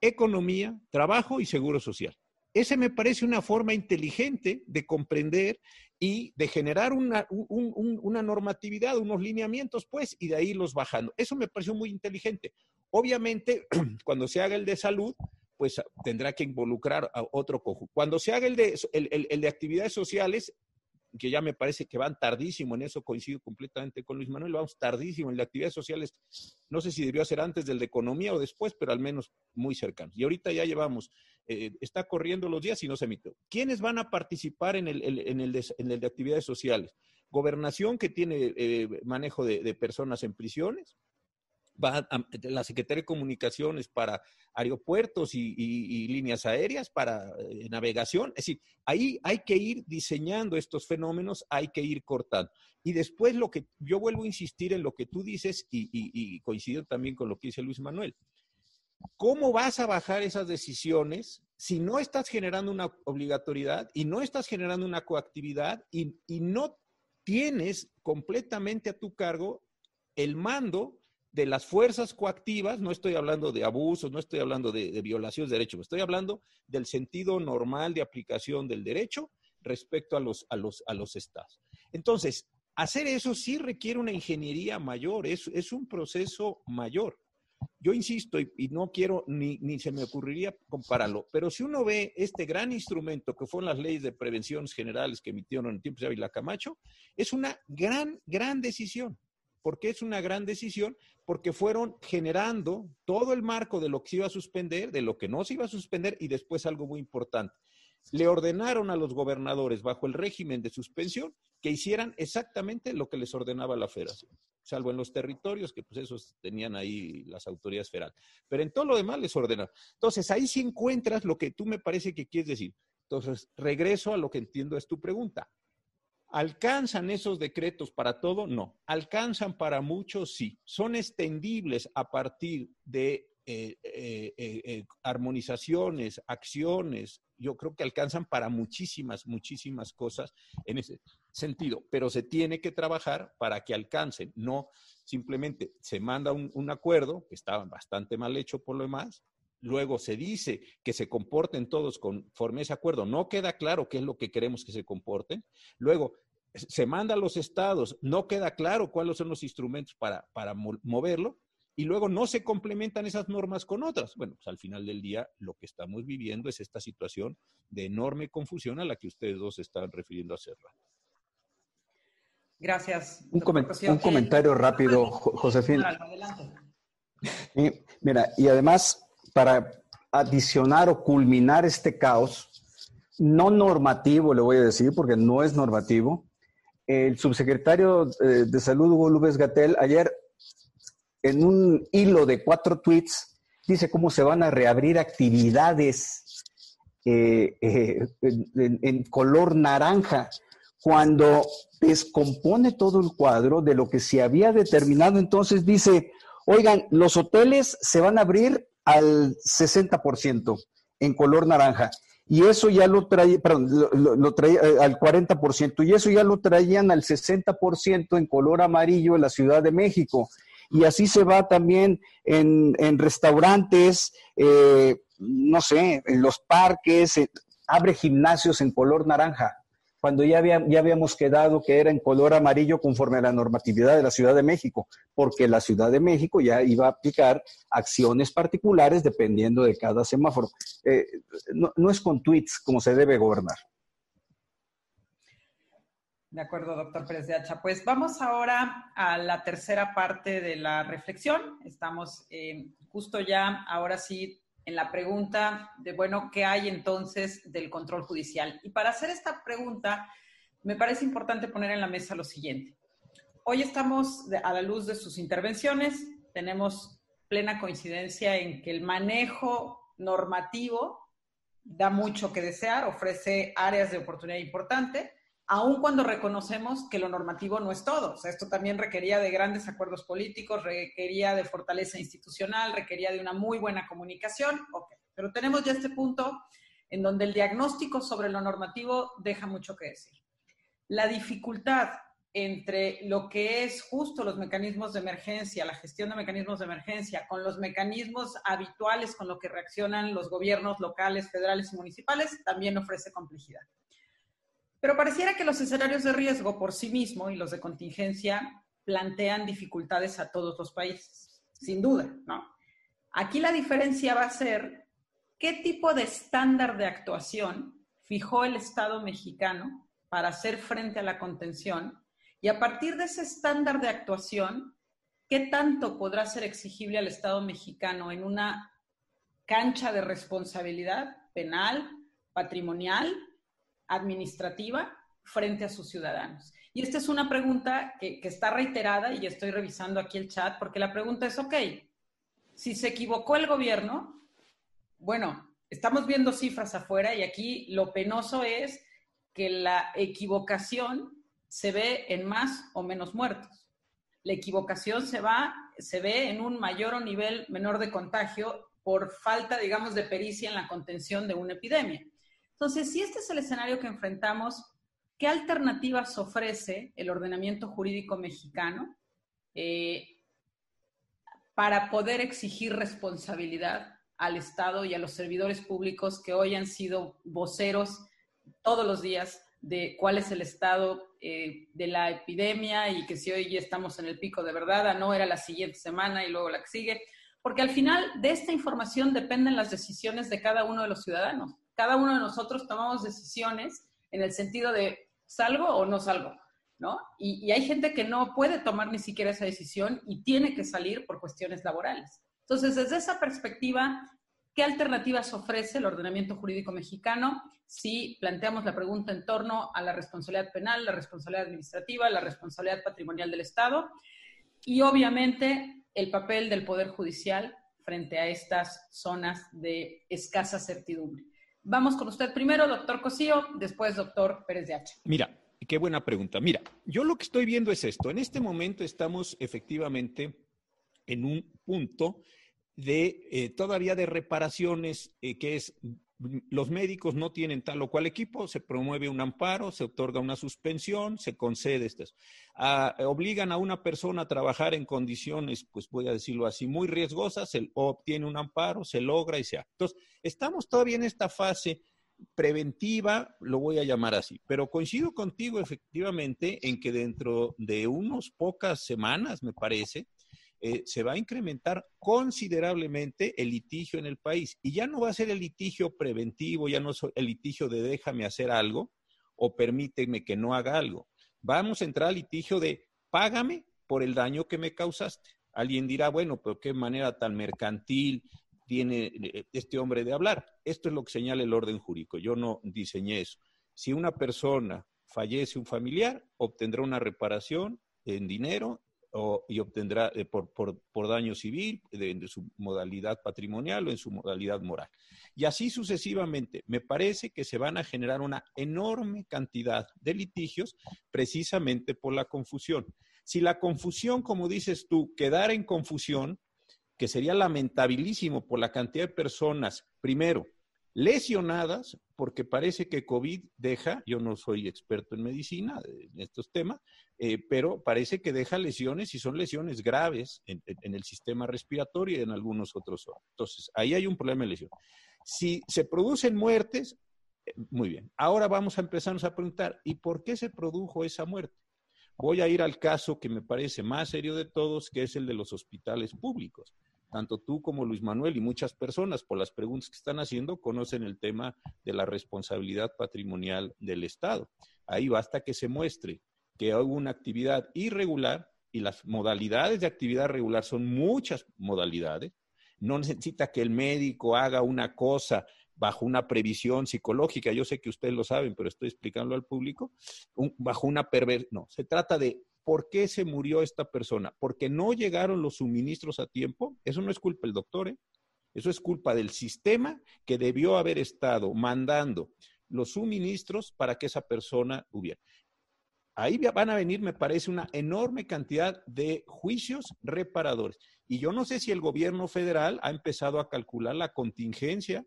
economía, trabajo y seguro social. Ese me parece una forma inteligente de comprender y de generar una, normatividad, unos lineamientos, pues, y de ahí los bajando. Eso me pareció muy inteligente. Obviamente, cuando se haga el de salud, pues tendrá que involucrar a otro conjunto. Cuando se haga el de, el de actividades sociales, que ya me parece que van tardísimo en eso, coincido completamente con Luis Manuel, vamos tardísimo en las actividades sociales, no sé si debió ser antes del de economía o después, pero al menos muy cercano. Y ahorita ya llevamos, eh, está corriendo los días y no se emitió. ¿Quiénes van a participar en el, en el, de, actividades sociales? Gobernación, que tiene eh, manejo de personas en prisiones, va la Secretaría de Comunicaciones para aeropuertos y, líneas aéreas, para eh, navegación. Es decir, ahí hay que ir diseñando estos fenómenos, hay que ir cortando. Y después lo que yo vuelvo a insistir en lo que tú dices y, y coincido también con lo que dice Luis Manuel. ¿Cómo vas a bajar esas decisiones si no estás generando una obligatoriedad y no estás generando una coactividad y no tienes completamente a tu cargo el mando de las fuerzas coactivas, no estoy hablando de abusos, no estoy hablando de, violaciones de derechos, estoy hablando del sentido normal de aplicación del derecho respecto a los, a los, a los estados. Entonces, hacer eso sí requiere una ingeniería mayor, es, es un proceso mayor. Yo insisto, y, no quiero ni, ni, se me ocurriría compararlo, pero si uno ve este gran instrumento que fueron las leyes de prevención generales que emitieron en el tiempo de Ávila Camacho, es una gran, gran decisión. ¿Por qué es una gran decisión? Porque fueron generando todo el marco de lo que se iba a suspender, de lo que no se iba a suspender y después algo muy importante. Le ordenaron a los gobernadores bajo el régimen de suspensión que hicieran exactamente lo que les ordenaba la federación, salvo en los territorios que pues esos tenían ahí las autoridades federales. Pero en todo lo demás les ordenaron. Entonces ahí sí encuentras lo que tú me parece que quieres decir. Entonces regreso a lo que entiendo es tu pregunta. ¿Alcanzan esos decretos para todo? No. ¿Alcanzan para muchos? Sí. ¿Son extendibles a partir de eh, eh, eh, armonizaciones, acciones? Yo creo que alcanzan para muchísimas, muchísimas cosas en ese sentido, pero se tiene que trabajar para que alcancen, no simplemente se manda un, un acuerdo, que estaba bastante mal hecho por lo demás, luego se dice que se comporten todos conforme a ese acuerdo, no queda claro qué es lo que queremos que se comporten, luego se manda a los estados, no queda claro cuáles son los instrumentos para, para moverlo, y luego no se complementan esas normas con otras. Bueno, pues al final del día lo que estamos viviendo es esta situación de enorme confusión a la que ustedes dos están refiriendo hace rato. Gracias. Un, comentario rápido, Josefina. mira, y además para adicionar o culminar este caos, no normativo, le voy a decir, porque no es normativo, el subsecretario eh, de Salud, Hugo López Gatel, ayer en un hilo de cuatro tweets, dice cómo se van a reabrir actividades eh, eh, en, color naranja, cuando descompone todo el cuadro de lo que se había determinado, entonces dice, oigan, los hoteles se van a abrir al 60% en color naranja. Y eso ya lo traía, perdón, lo, traía eh, al 40%, y eso ya lo traían al 60% en color amarillo en la Ciudad de México. Y así se va también en, restaurantes, eh, no sé, en los parques, eh, abre gimnasios en color naranja cuando ya, habíamos quedado que era en color amarillo conforme a la normatividad de la Ciudad de México, porque la Ciudad de México ya iba a aplicar acciones particulares dependiendo de cada semáforo. Eh, no, es con tweets como se debe gobernar. De acuerdo, doctor Pérez de Hacha. Pues vamos ahora a la tercera parte de la reflexión. Estamos eh, justo ya, ahora sí, en la pregunta de, bueno, ¿qué hay entonces del control judicial? Y para hacer esta pregunta, me parece importante poner en la mesa lo siguiente. Hoy estamos a la luz de sus intervenciones, tenemos plena coincidencia en que el manejo normativo da mucho que desear, ofrece áreas de oportunidad importante, aun cuando reconocemos que lo normativo no es todo. Esto también requería de grandes acuerdos políticos, requería de fortaleza institucional, requería de una muy buena comunicación. Pero tenemos ya este punto en donde el diagnóstico sobre lo normativo deja mucho que decir. La dificultad entre lo que es justo los mecanismos de emergencia, la gestión de mecanismos de emergencia, con los mecanismos habituales con los que reaccionan los gobiernos locales, federales y municipales, también ofrece complejidad. Pero pareciera que los escenarios de riesgo por sí mismo y los de contingencia plantean dificultades a todos los países, sin duda, ¿no? Aquí la diferencia va a ser qué tipo de estándar de actuación fijó el Estado mexicano para hacer frente a la contención y a partir de ese estándar de actuación, qué tanto podrá ser exigible al Estado mexicano en una cancha de responsabilidad penal, patrimonial administrativa frente a sus ciudadanos? Y esta es una pregunta que, está reiterada y estoy revisando aquí el chat porque la pregunta es, ok, si se equivocó el gobierno, bueno, estamos viendo cifras afuera y aquí lo penoso es que la equivocación se ve en más o menos muertos. La equivocación se va, se ve en un mayor o nivel menor de contagio por falta, digamos, de pericia en la contención de una epidemia. Entonces, si este es el escenario que enfrentamos, ¿qué alternativas ofrece el ordenamiento jurídico mexicano eh, para poder exigir responsabilidad al Estado y a los servidores públicos que hoy han sido voceros todos los días de cuál es el estado eh, de la epidemia y que si hoy ya estamos en el pico de verdad, no era la siguiente semana y luego la que sigue, porque al final de esta información dependen las decisiones de cada uno de los ciudadanos cada uno de nosotros tomamos decisiones en el sentido de salgo o no salgo, ¿no? Y, hay gente que no puede tomar ni siquiera esa decisión y tiene que salir por cuestiones laborales. Entonces, desde esa perspectiva, ¿qué alternativas ofrece el ordenamiento jurídico mexicano si planteamos la pregunta en torno a la responsabilidad penal, la responsabilidad administrativa, la responsabilidad patrimonial del Estado y obviamente el papel del Poder Judicial frente a estas zonas de escasa certidumbre? Vamos con usted primero, doctor Cosío, después doctor Pérez de Hacha. Mira, qué buena pregunta. Mira, yo lo que estoy viendo es esto. En este momento estamos efectivamente en un punto de eh, todavía de reparaciones, eh, que es los médicos no tienen tal o cual equipo, se promueve un amparo, se otorga una suspensión, se concede estas. Ah, obligan a una persona a trabajar en condiciones, pues voy a decirlo así, muy riesgosas, se obtiene un amparo, se logra y se hace. Entonces, estamos todavía en esta fase preventiva, lo voy a llamar así, pero coincido contigo efectivamente en que dentro de unas pocas semanas, me parece, eh, se va a incrementar considerablemente el litigio en el país. Y ya no va a ser el litigio preventivo, ya no es el litigio de déjame hacer algo o permíteme que no haga algo. Vamos a entrar al litigio de págame por el daño que me causaste. Alguien dirá, bueno, pero qué manera tan mercantil tiene eh, este hombre de hablar. Esto es lo que señala el orden jurídico. Yo no diseñé eso. Si una persona fallece un familiar, obtendrá una reparación en dinero y obtendrá eh, por, por, daño civil, de, su modalidad patrimonial o en su modalidad moral. Y así sucesivamente. Me parece que se van a generar una enorme cantidad de litigios precisamente por la confusión. Si la confusión, como dices tú, quedara en confusión, que sería lamentabilísimo por la cantidad de personas, primero, lesionadas, porque parece que COVID deja, yo no soy experto en medicina, en estos temas, eh, pero parece que deja lesiones y son lesiones graves en, el sistema respiratorio y en algunos otros. Entonces, ahí hay un problema de lesión. Si se producen muertes, eh, muy bien. Ahora vamos a empezarnos a preguntar, ¿y por qué se produjo esa muerte? Voy a ir al caso que me parece más serio de todos, que es el de los hospitales públicos tanto tú como Luis Manuel y muchas personas, por las preguntas que están haciendo, conocen el tema de la responsabilidad patrimonial del Estado. Ahí basta que se muestre que hay una actividad irregular y las modalidades de actividad regular son muchas modalidades. No necesita que el médico haga una cosa bajo una previsión psicológica. Yo sé que ustedes lo saben, pero estoy explicándolo al público. bajo una perversión. No, se trata de ¿Por qué se murió esta persona? ¿Porque no llegaron los suministros a tiempo? Eso no es culpa del doctor, ¿eh? Eso es culpa del sistema que debió haber estado mandando los suministros para que esa persona hubiera. Ahí van a venir, me parece, una enorme cantidad de juicios reparadores. Y yo no sé si el gobierno federal ha empezado a calcular la contingencia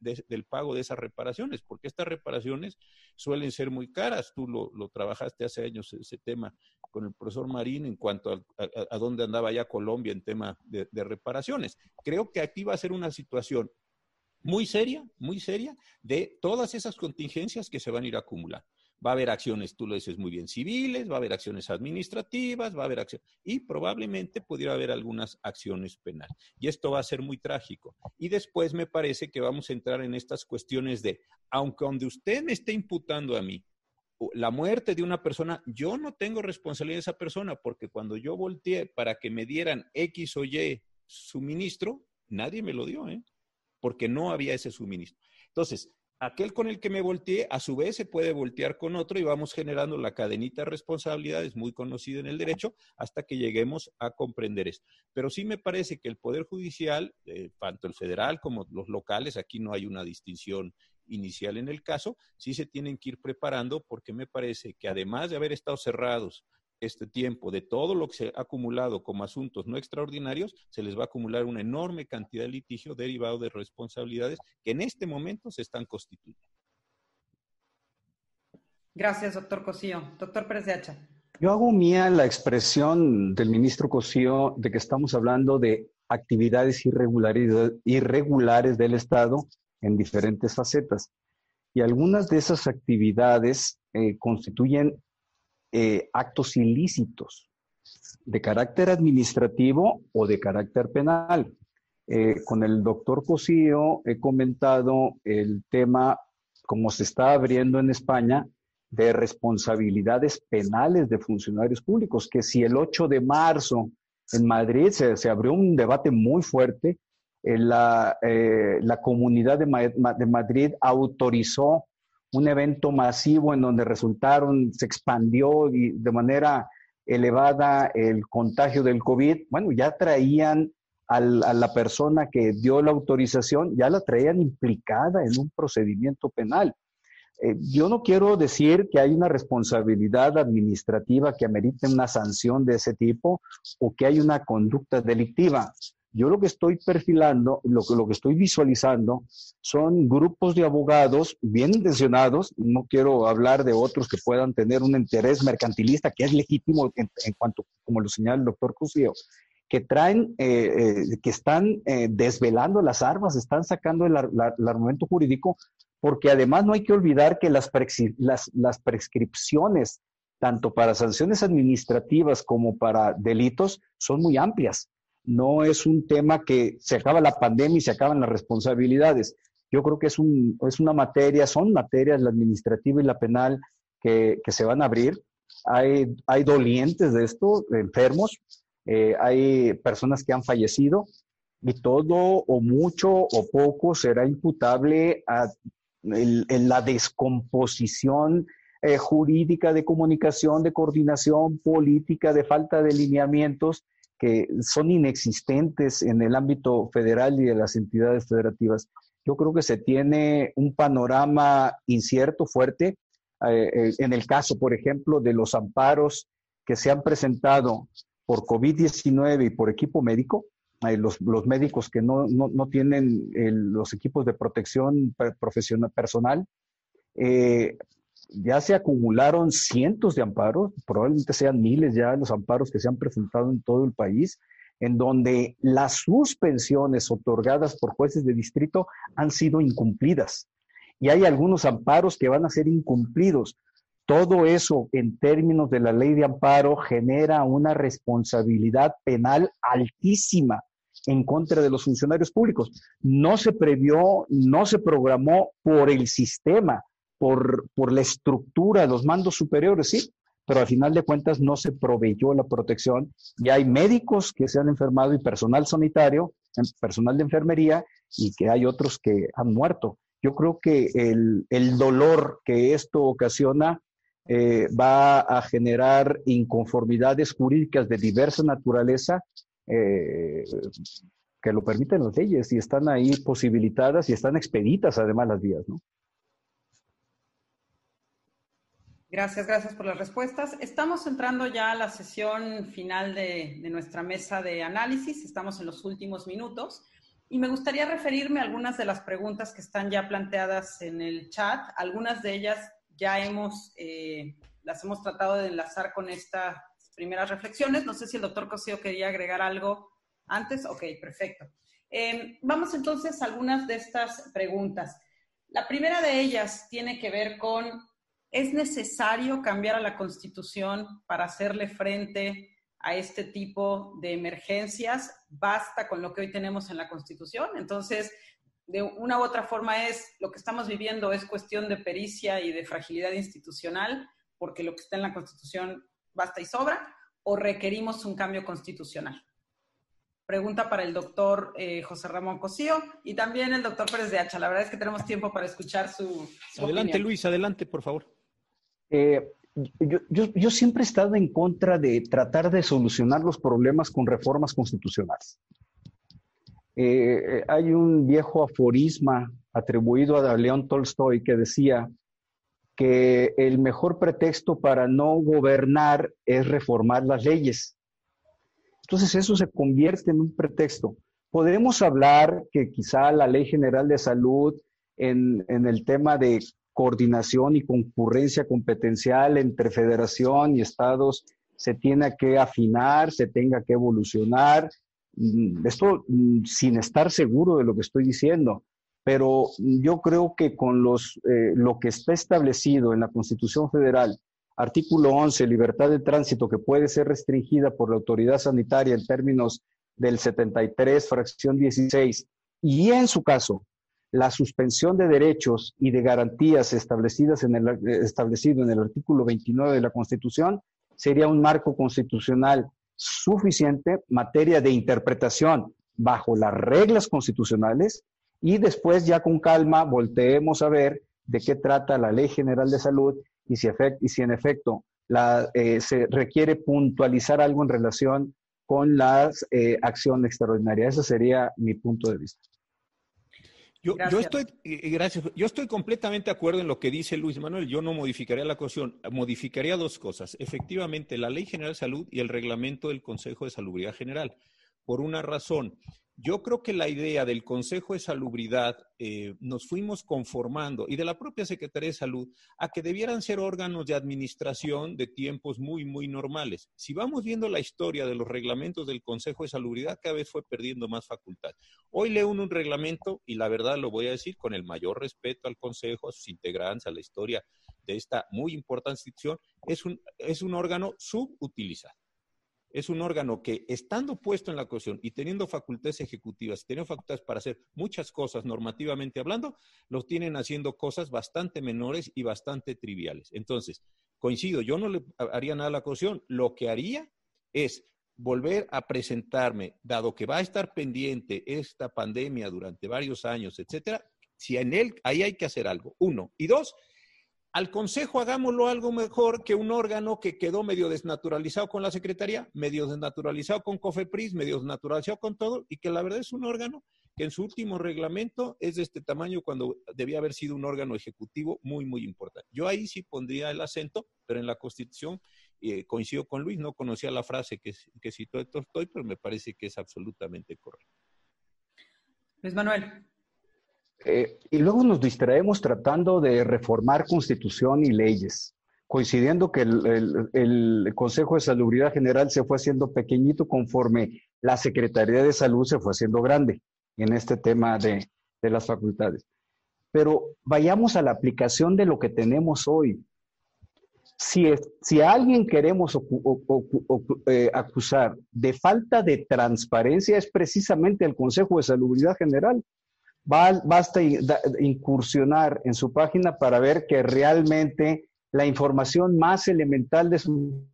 del pago de esas reparaciones, porque estas reparaciones suelen ser muy caras. Tú lo, trabajaste hace años ese tema con el profesor Marín en cuanto a, dónde andaba ya Colombia en tema de reparaciones. Creo que aquí va a ser una situación muy seria, muy seria, de todas esas contingencias que se van a ir acumulando. Va a haber acciones, tú lo dices muy bien, civiles, va a haber acciones administrativas, va a haber acciones, y probablemente pudiera haber algunas acciones penales. Y esto va a ser muy trágico. Y después me parece que vamos a entrar en estas cuestiones de, aunque donde usted me esté imputando a mí la muerte de una persona, yo no tengo responsabilidad de esa persona, porque cuando yo volteé para que me dieran X o Y suministro, nadie me lo dio, ¿eh? porque no había ese suministro. Entonces, aquel con el que me volteé, a su vez se puede voltear con otro y vamos generando la cadenita de responsabilidades muy conocida en el derecho hasta que lleguemos a comprender esto. Pero sí me parece que el Poder Judicial, eh, tanto el federal como los locales, aquí no hay una distinción inicial en el caso, sí se tienen que ir preparando porque me parece que además de haber estado cerrados este tiempo de todo lo que se ha acumulado como asuntos no extraordinarios, se les va a acumular una enorme cantidad de litigio derivado de responsabilidades que en este momento se están constituyendo. Gracias, doctor Cosío. Doctor Pérez de Hacha. Yo hago mía la expresión del ministro Cosío de que estamos hablando de actividades irregulares, irregulares del Estado en diferentes facetas. Y algunas de esas actividades eh, constituyen eh, actos ilícitos de carácter administrativo o de carácter penal. Eh, con el doctor Cosío he comentado el tema, como se está abriendo en España, de responsabilidades penales de funcionarios públicos, que si el 8 de marzo en Madrid se, abrió un debate muy fuerte, en la, eh, la, comunidad de, de Madrid autorizó un evento masivo en donde resultaron, se expandió de manera elevada el contagio del COVID, bueno, ya traían a la persona que dio la autorización, ya la traían implicada en un procedimiento penal. Eh, yo no quiero decir que hay una responsabilidad administrativa que amerite una sanción de ese tipo o que hay una conducta delictiva. Yo lo que estoy perfilando, lo, lo que estoy visualizando son grupos de abogados bien intencionados, no quiero hablar de otros que puedan tener un interés mercantilista que es legítimo en, cuanto, como lo señala el doctor Cusio, que traen, eh, eh, que están eh, desvelando las armas, están sacando el, argumento jurídico, porque además no hay que olvidar que las, las, las prescripciones, tanto para sanciones administrativas como para delitos, son muy amplias no es un tema que se acaba la pandemia y se acaban las responsabilidades. Yo creo que es, un, es una materia, son materias, la administrativa y la penal, que, se van a abrir. Hay, hay dolientes de esto, enfermos, eh, hay personas que han fallecido y todo o mucho o poco será imputable a la descomposición eh, jurídica, de comunicación, de coordinación política, de falta de lineamientos que son inexistentes en el ámbito federal y de las entidades federativas. Yo creo que se tiene un panorama incierto, fuerte. Eh, eh, en el caso, por ejemplo, de los amparos que se han presentado por COVID-19 y por equipo médico, los, los, médicos que no, no, no tienen los equipos de protección profesional personal, eh, ya se acumularon cientos de amparos, probablemente sean miles ya los amparos que se han presentado en todo el país, en donde las suspensiones otorgadas por jueces de distrito han sido incumplidas. Y hay algunos amparos que van a ser incumplidos. Todo eso en términos de la ley de amparo genera una responsabilidad penal altísima en contra de los funcionarios públicos. No se previó, no se programó por el sistema, por, por la estructura los mandos superiores, sí, pero al final de cuentas no se proveyó la protección y hay médicos que se han enfermado y personal sanitario, personal de enfermería y que hay otros que han muerto. Yo creo que el, el dolor que esto ocasiona eh, va a generar inconformidades jurídicas de diversa naturaleza eh, que lo permiten las leyes y están ahí posibilitadas y están expeditas además las vías, ¿no? Gracias, gracias por las respuestas. Estamos entrando ya a la sesión final de, de, nuestra mesa de análisis. Estamos en los últimos minutos y me gustaría referirme a algunas de las preguntas que están ya planteadas en el chat. Algunas de ellas ya hemos, eh, las hemos tratado de enlazar con estas primeras reflexiones. No sé si el doctor Cosío quería agregar algo antes. Ok, perfecto. Eh, vamos entonces a algunas de estas preguntas. La primera de ellas tiene que ver con, ¿es necesario cambiar a la Constitución para hacerle frente a este tipo de emergencias? ¿Basta con lo que hoy tenemos en la Constitución? Entonces, de una u otra forma es, lo que estamos viviendo es cuestión de pericia y de fragilidad institucional, porque lo que está en la Constitución basta y sobra, o requerimos un cambio constitucional. Pregunta para el doctor eh, José Ramón Cosío y también el doctor Pérez de Hacha. La verdad es que tenemos tiempo para escuchar su... adelante, Luis, adelante, por favor. Eh, yo, yo, yo, siempre he estado en contra de tratar de solucionar los problemas con reformas constitucionales. Eh, hay un viejo aforisma atribuido a León Tolstoy que decía que el mejor pretexto para no gobernar es reformar las leyes. Entonces eso se convierte en un pretexto. Podemos hablar que quizá la Ley General de Salud en, en el tema de coordinación y concurrencia competencial entre federación y estados se tiene que afinar, se tenga que evolucionar. Mm, esto mm, sin estar seguro de lo que estoy diciendo, pero yo creo que con los, eh, lo que está establecido en la Constitución Federal, artículo 11, libertad de tránsito que puede ser restringida por la autoridad sanitaria en términos del 73, fracción 16, y en su caso, la suspensión de derechos y de garantías establecidas en el, establecido en el artículo 29 de la Constitución, sería un marco constitucional suficiente materia de interpretación bajo las reglas constitucionales y después ya con calma volteemos a ver de qué trata la Ley General de Salud y si, y si en efecto la, eh, se requiere puntualizar algo en relación con la eh, acción extraordinaria. Ese sería mi punto de vista. Yo, yo, estoy, eh, gracias. Yo estoy completamente de acuerdo en lo que dice Luis Manuel. Yo no modificaría la cuestión, modificaría dos cosas. Efectivamente, la Ley General de Salud y el reglamento del Consejo de Salubridad General. Por una razón, yo creo que la idea del Consejo de Salubridad eh, nos fuimos conformando y de la propia Secretaría de Salud a que debieran ser órganos de administración de tiempos muy, muy normales. Si vamos viendo la historia de los reglamentos del Consejo de Salubridad, cada vez fue perdiendo más facultad. Hoy leo un, un reglamento y la verdad lo voy a decir con el mayor respeto al Consejo, a sus integrantes, a la historia de esta muy importante institución, es un, es un órgano subutilizado es un órgano que, estando puesto en la cuestión y teniendo facultades ejecutivas, teniendo facultades para hacer muchas cosas normativamente hablando, los tienen haciendo cosas bastante menores y bastante triviales. Entonces, coincido, yo no le haría nada a la cuestión, lo que haría es volver a presentarme, dado que va a estar pendiente esta pandemia durante varios años, etcétera, si en él ahí hay que hacer algo. Uno. Y dos, al Consejo hagámoslo algo mejor que un órgano que quedó medio desnaturalizado con la Secretaría, medio desnaturalizado con COFEPRIS, medio desnaturalizado con todo, y que la verdad es un órgano que en su último reglamento es de este tamaño cuando debía haber sido un órgano ejecutivo muy, muy importante. Yo ahí sí pondría el acento, pero en la Constitución eh, coincido con Luis, no conocía la frase que, citó Héctor Toy, pero me parece que es absolutamente correcto. Luis Manuel. Eh, y luego nos distraemos tratando de reformar constitución y leyes, coincidiendo que el, Consejo de Salubridad General se fue haciendo pequeñito conforme la Secretaría de Salud se fue haciendo grande en este tema de, las facultades. Pero vayamos a la aplicación de lo que tenemos hoy. Si, a alguien queremos eh, acusar de falta de transparencia es precisamente el Consejo de Salubridad General basta incursionar en su página para ver que realmente la información más elemental de su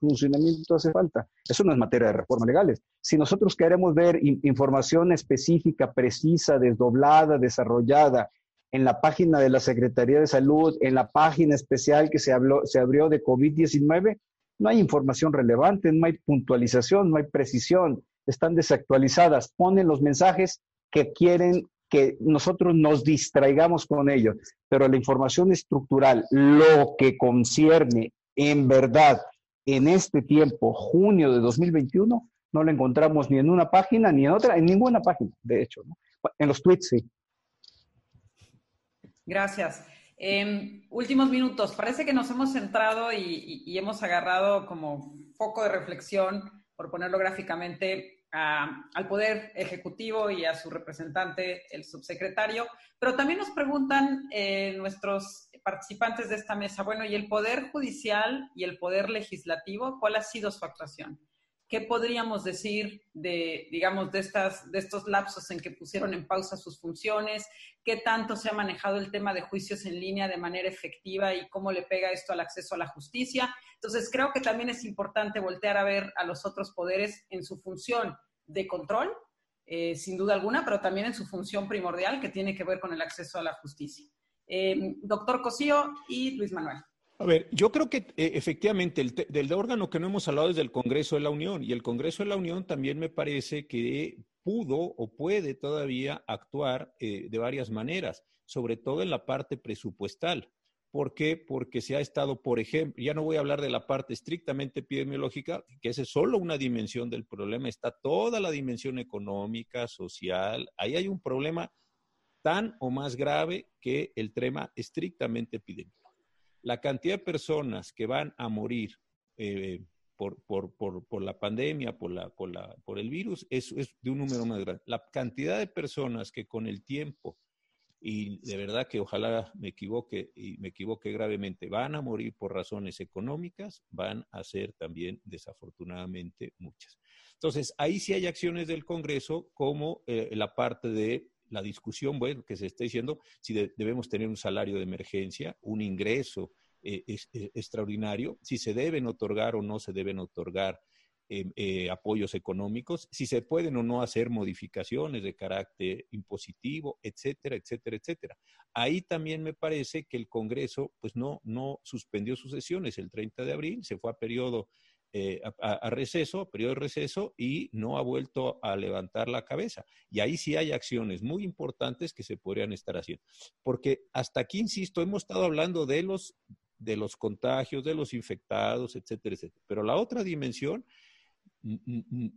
funcionamiento hace falta. Eso no es materia de reformas legales. Si nosotros queremos ver información específica, precisa, desdoblada, desarrollada en la página de la Secretaría de Salud, en la página especial que se, habló, se abrió de COVID-19, no hay información relevante, no hay puntualización, no hay precisión, están desactualizadas, ponen los mensajes que quieren que nosotros nos distraigamos con ello, pero la información estructural, lo que concierne en verdad en este tiempo, junio de 2021, no lo encontramos ni en una página ni en otra, en ninguna página, de hecho. En los tweets, sí. Gracias. Em, últimos minutos. Parece que nos hemos centrado y hemos agarrado como foco de reflexión, por ponerlo gráficamente, al Poder Ejecutivo y a su representante, el subsecretario, pero también nos preguntan eh, nuestros participantes de esta mesa, bueno, ¿y el Poder Judicial y el Poder Legislativo, cuál ha sido su actuación? ¿Qué podríamos decir de, digamos, de, estas, de estos lapsos en que pusieron en pausa sus funciones? ¿Qué tanto se ha manejado el tema de juicios en línea de manera efectiva y cómo le pega esto al acceso a la justicia? Entonces, creo que también es importante voltear a ver a los otros poderes en su función de control, eh, sin duda alguna, pero también en su función primordial que tiene que ver con el acceso a la justicia. Eh, doctor Cosío y Luis Manuel. A ver, yo creo que eh, efectivamente el del órgano que no hemos hablado es del Congreso de la Unión y el Congreso de la Unión también me parece que pudo o puede todavía actuar eh, de varias maneras, sobre todo en la parte presupuestal. ¿Por qué? Porque se ha estado, por ejemplo, ya no voy a hablar de la parte estrictamente epidemiológica, que esa es solo una dimensión del problema, está toda la dimensión económica, social, ahí hay un problema tan o más grave que el tema estrictamente epidemiológico la cantidad de personas que van a morir eh, por, la pandemia, por, la, por, el virus, es, es de un número más grande. La cantidad de personas que con el tiempo, y de verdad que ojalá me equivoque y me equivoque gravemente, van a morir por razones económicas, van a ser también desafortunadamente muchas. Entonces, ahí sí hay acciones del Congreso como eh, la parte de la discusión, bueno, que se está diciendo si debemos tener un salario de emergencia, un ingreso eh, eh, extraordinario, si se deben otorgar o no se deben otorgar em, eh, apoyos económicos, si se pueden o no hacer modificaciones de carácter impositivo, etcétera, etcétera, etcétera. Ahí también me parece que el Congreso pues no, no suspendió sus sesiones el 30 de abril, se fue a periodo eh, a, receso, periodo de receso, y no ha vuelto a levantar la cabeza. Y ahí sí hay acciones muy importantes que se podrían estar haciendo. Porque hasta aquí, insisto, hemos estado hablando de los, de los contagios, de los infectados, etcétera, etcétera. Pero la otra dimensión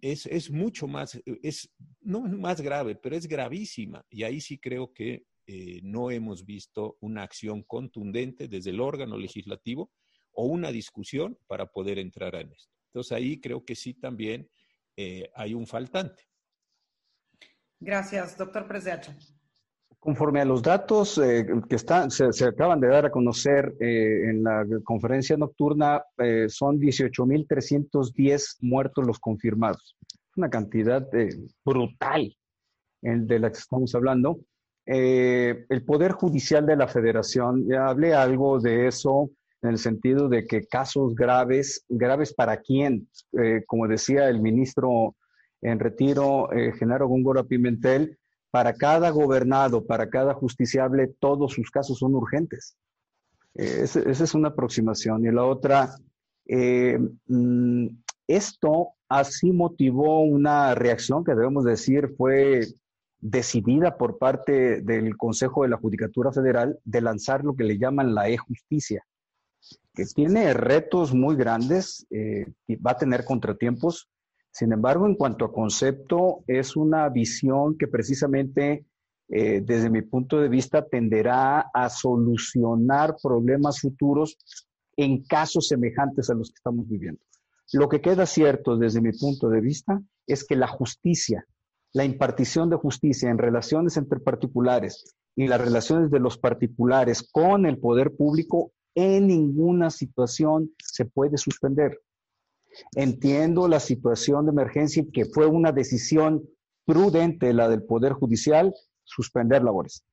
es, es mucho más, es no más grave, pero es gravísima. Y ahí sí creo que eh, no hemos visto una acción contundente desde el órgano legislativo o una discusión para poder entrar en esto. Entonces ahí creo que sí también eh, hay un faltante. Gracias, doctor Presdeacha. Conforme a los datos eh, que están, se, acaban de dar a conocer eh, en la conferencia nocturna, son 18.310 muertos los confirmados. Una cantidad brutal de la que estamos hablando. el Poder Judicial de la Federación, ya hablé algo de eso en el sentido de que casos graves, graves para quién, eh, como decía el ministro en retiro, eh, Genaro Góngora Pimentel, para cada gobernado, para cada justiciable, todos sus casos son urgentes. Eh, esa, es una aproximación. Y la otra, mm, esto así motivó una reacción que debemos decir fue decidida por parte del Consejo de la Judicatura Federal de lanzar lo que le llaman la e-justicia, que tiene retos muy grandes eh, y va a tener contratiempos. Sin embargo, en cuanto a concepto, es una visión que precisamente, eh, desde mi punto de vista, tenderá a solucionar problemas futuros en casos semejantes a los que estamos viviendo. Lo que queda cierto desde mi punto de vista es que la justicia la impartición de justicia en relaciones entre particulares y las relaciones de los particulares con el poder público en ninguna situación se puede suspender. Entiendo la situación de emergencia y que fue una decisión prudente la del Poder Judicial suspender labores.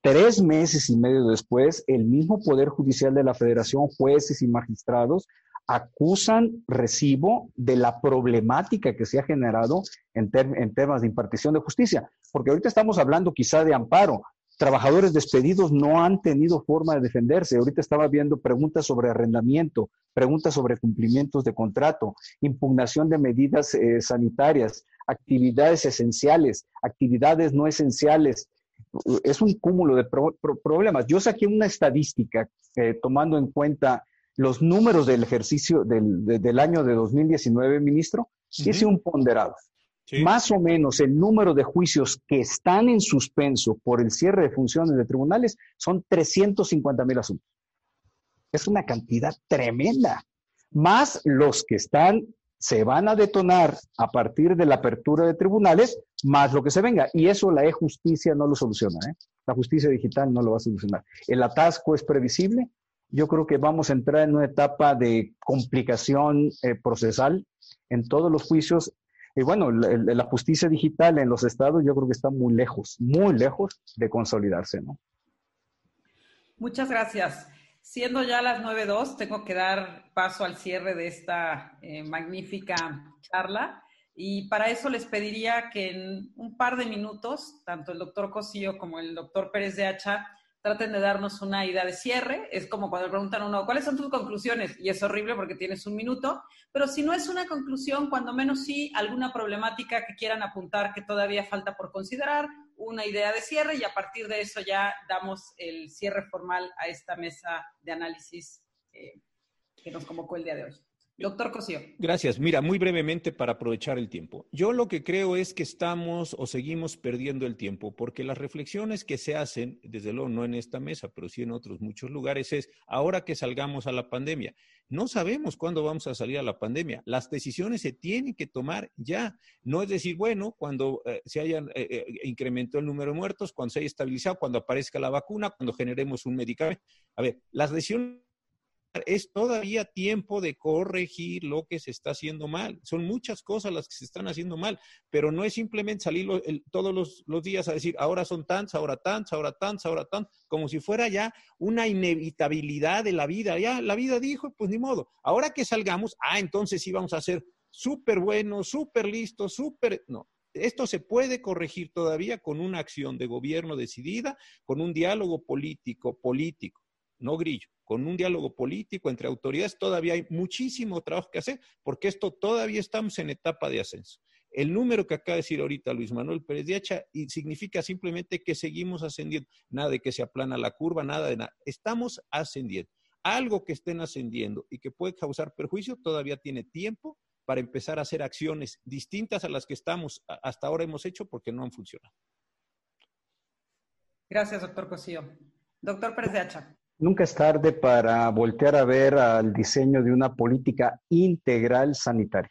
Tres meses y medio después, el mismo Poder Judicial de la Federación, jueces y magistrados, acusan recibo de la problemática que se ha generado en, temas de impartición de justicia. Porque ahorita estamos hablando quizá de amparo. Trabajadores despedidos no han tenido forma de defenderse. Ahorita estaba viendo preguntas sobre arrendamiento, preguntas sobre cumplimientos de contrato, impugnación de medidas eh, sanitarias, actividades esenciales, actividades no esenciales. Es un cúmulo de problemas. Yo saqué una estadística eh, tomando en cuenta los números del ejercicio del, año de 2019, ministro, hice un ponderado. Más o menos el número de juicios que están en suspenso por el cierre de funciones de tribunales son 350 mil asuntos. Es una cantidad tremenda. Más los que están, se van a detonar a partir de la apertura de tribunales, más lo que se venga. Y eso la e-justicia no lo soluciona. ¿eh? La justicia digital no lo va a solucionar. El atasco es previsible, yo creo que vamos a entrar en una etapa de complicación eh, procesal en todos los juicios. Y bueno, la, justicia digital en los estados yo creo que está muy lejos, muy lejos de consolidarse, ¿no? Muchas gracias. Siendo ya las 9.02, tengo que dar paso al cierre de esta eh, magnífica charla. Y para eso les pediría que en un par de minutos, tanto el doctor Cosío como el doctor Pérez de Hacha, traten de darnos una idea de cierre. Es como cuando preguntan a uno, ¿cuáles son tus conclusiones? Y es horrible porque tienes un minuto, pero si no es una conclusión, cuando menos sí alguna problemática que quieran apuntar que todavía falta por considerar, una idea de cierre y a partir de eso ya damos el cierre formal a esta mesa de análisis eh, que nos convocó el día de hoy. Doctor Cosío. Gracias. Mira, muy brevemente para aprovechar el tiempo. Yo lo que creo es que estamos o seguimos perdiendo el tiempo porque las reflexiones que se hacen, desde luego no en esta mesa, pero sí en otros muchos lugares, es ahora que salgamos a la pandemia. No sabemos cuándo vamos a salir a la pandemia. Las decisiones se tienen que tomar ya. No es decir, bueno, cuando eh, se haya eh, eh, incrementado el número de muertos, cuando se haya estabilizado, cuando aparezca la vacuna, cuando generemos un medicamento. A ver, las decisiones es todavía tiempo de corregir lo que se está haciendo mal. Son muchas cosas las que se están haciendo mal, pero no es simplemente salir todos los, días a decir, ahora son tantos, ahora tantos, ahora tantos, ahora tantos, como si fuera ya una inevitabilidad de la vida. Ya la vida dijo, pues ni modo. Ahora que salgamos, ah, entonces sí vamos a ser súper buenos, súper listos, súper... No, esto se puede corregir todavía con una acción de gobierno decidida, con un diálogo político, político, no grillo con un diálogo político entre autoridades, todavía hay muchísimo trabajo que hacer, porque esto todavía estamos en etapa de ascenso. El número que acaba de decir ahorita Luis Manuel Pérez de Hacha significa simplemente que seguimos ascendiendo. Nada de que se aplana la curva, nada de nada. Estamos ascendiendo. Algo que estén ascendiendo y que puede causar perjuicio todavía tiene tiempo para empezar a hacer acciones distintas a las que estamos hasta ahora hemos hecho porque no han funcionado. Gracias, doctor Cosío. Doctor Pérez de Hacha. Nunca es tarde para voltear a ver al diseño de una política integral sanitaria,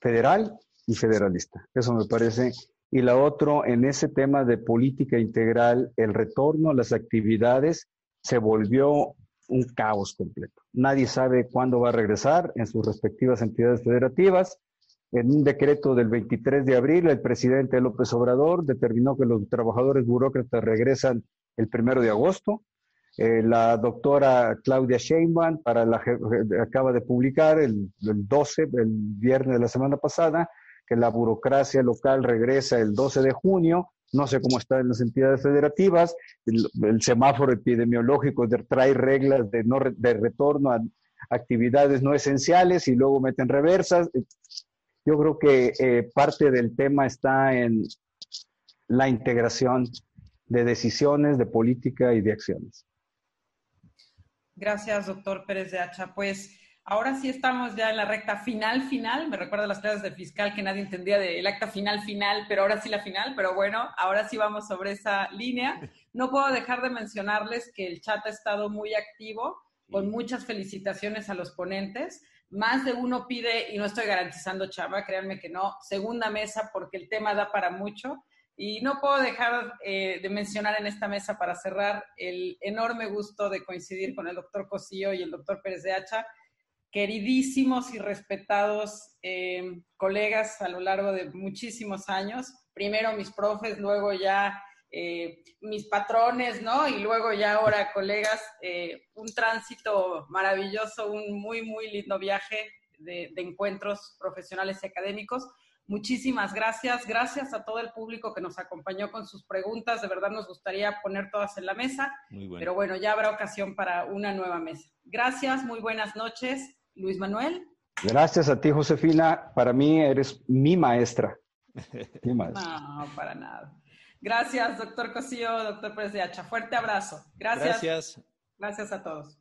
federal y federalista. Eso me parece. Y la otra, en ese tema de política integral, el retorno a las actividades se volvió un caos completo. Nadie sabe cuándo va a regresar en sus respectivas entidades federativas. En un decreto del 23 de abril, el presidente López Obrador determinó que los trabajadores burócratas regresan el primero de agosto. Eh, la doctora Claudia Sheinbaum para la, acaba de publicar el, 12, el viernes de la semana pasada, que la burocracia local regresa el 12 de junio no sé cómo está en las entidades federativas, el, semáforo epidemiológico trae reglas de, no, de retorno a actividades no esenciales y luego meten reversas. Yo creo que eh, parte del tema está en la integración de decisiones, de política y de acciones. Gracias, doctor Pérez de Hacha. Pues ahora sí estamos ya en la recta final, final. Me recuerda las clases de fiscal que nadie entendía del acta final, final, pero ahora sí la final. Pero bueno, ahora sí vamos sobre esa línea. No puedo dejar de mencionarles que el chat ha estado muy activo, con muchas felicitaciones a los ponentes. Más de uno pide, y no estoy garantizando chamba, créanme que no, segunda mesa porque el tema da para mucho. Y no puedo dejar eh, de mencionar en esta mesa para cerrar el enorme gusto de coincidir con el doctor Cosío y el doctor Pérez de Hacha, queridísimos y respetados eh, colegas a lo largo de muchísimos años. Primero mis profes, luego ya eh, mis patrones, ¿no? Y luego ya ahora colegas, un tránsito maravilloso, un muy, muy lindo viaje de, de encuentros profesionales y académicos. Muchísimas gracias. Gracias a todo el público que nos acompañó con sus preguntas. De verdad nos gustaría poner todas en la mesa. Pero bueno, ya habrá ocasión para una nueva mesa. Gracias, muy buenas noches. Luis Manuel. Gracias a ti, Josefina. Para mí eres mi maestra. Mi maestra. No, para nada. Gracias, doctor Cosío, doctor Pérez de Hacha. Fuerte abrazo. Gracias. Gracias. Gracias a todos.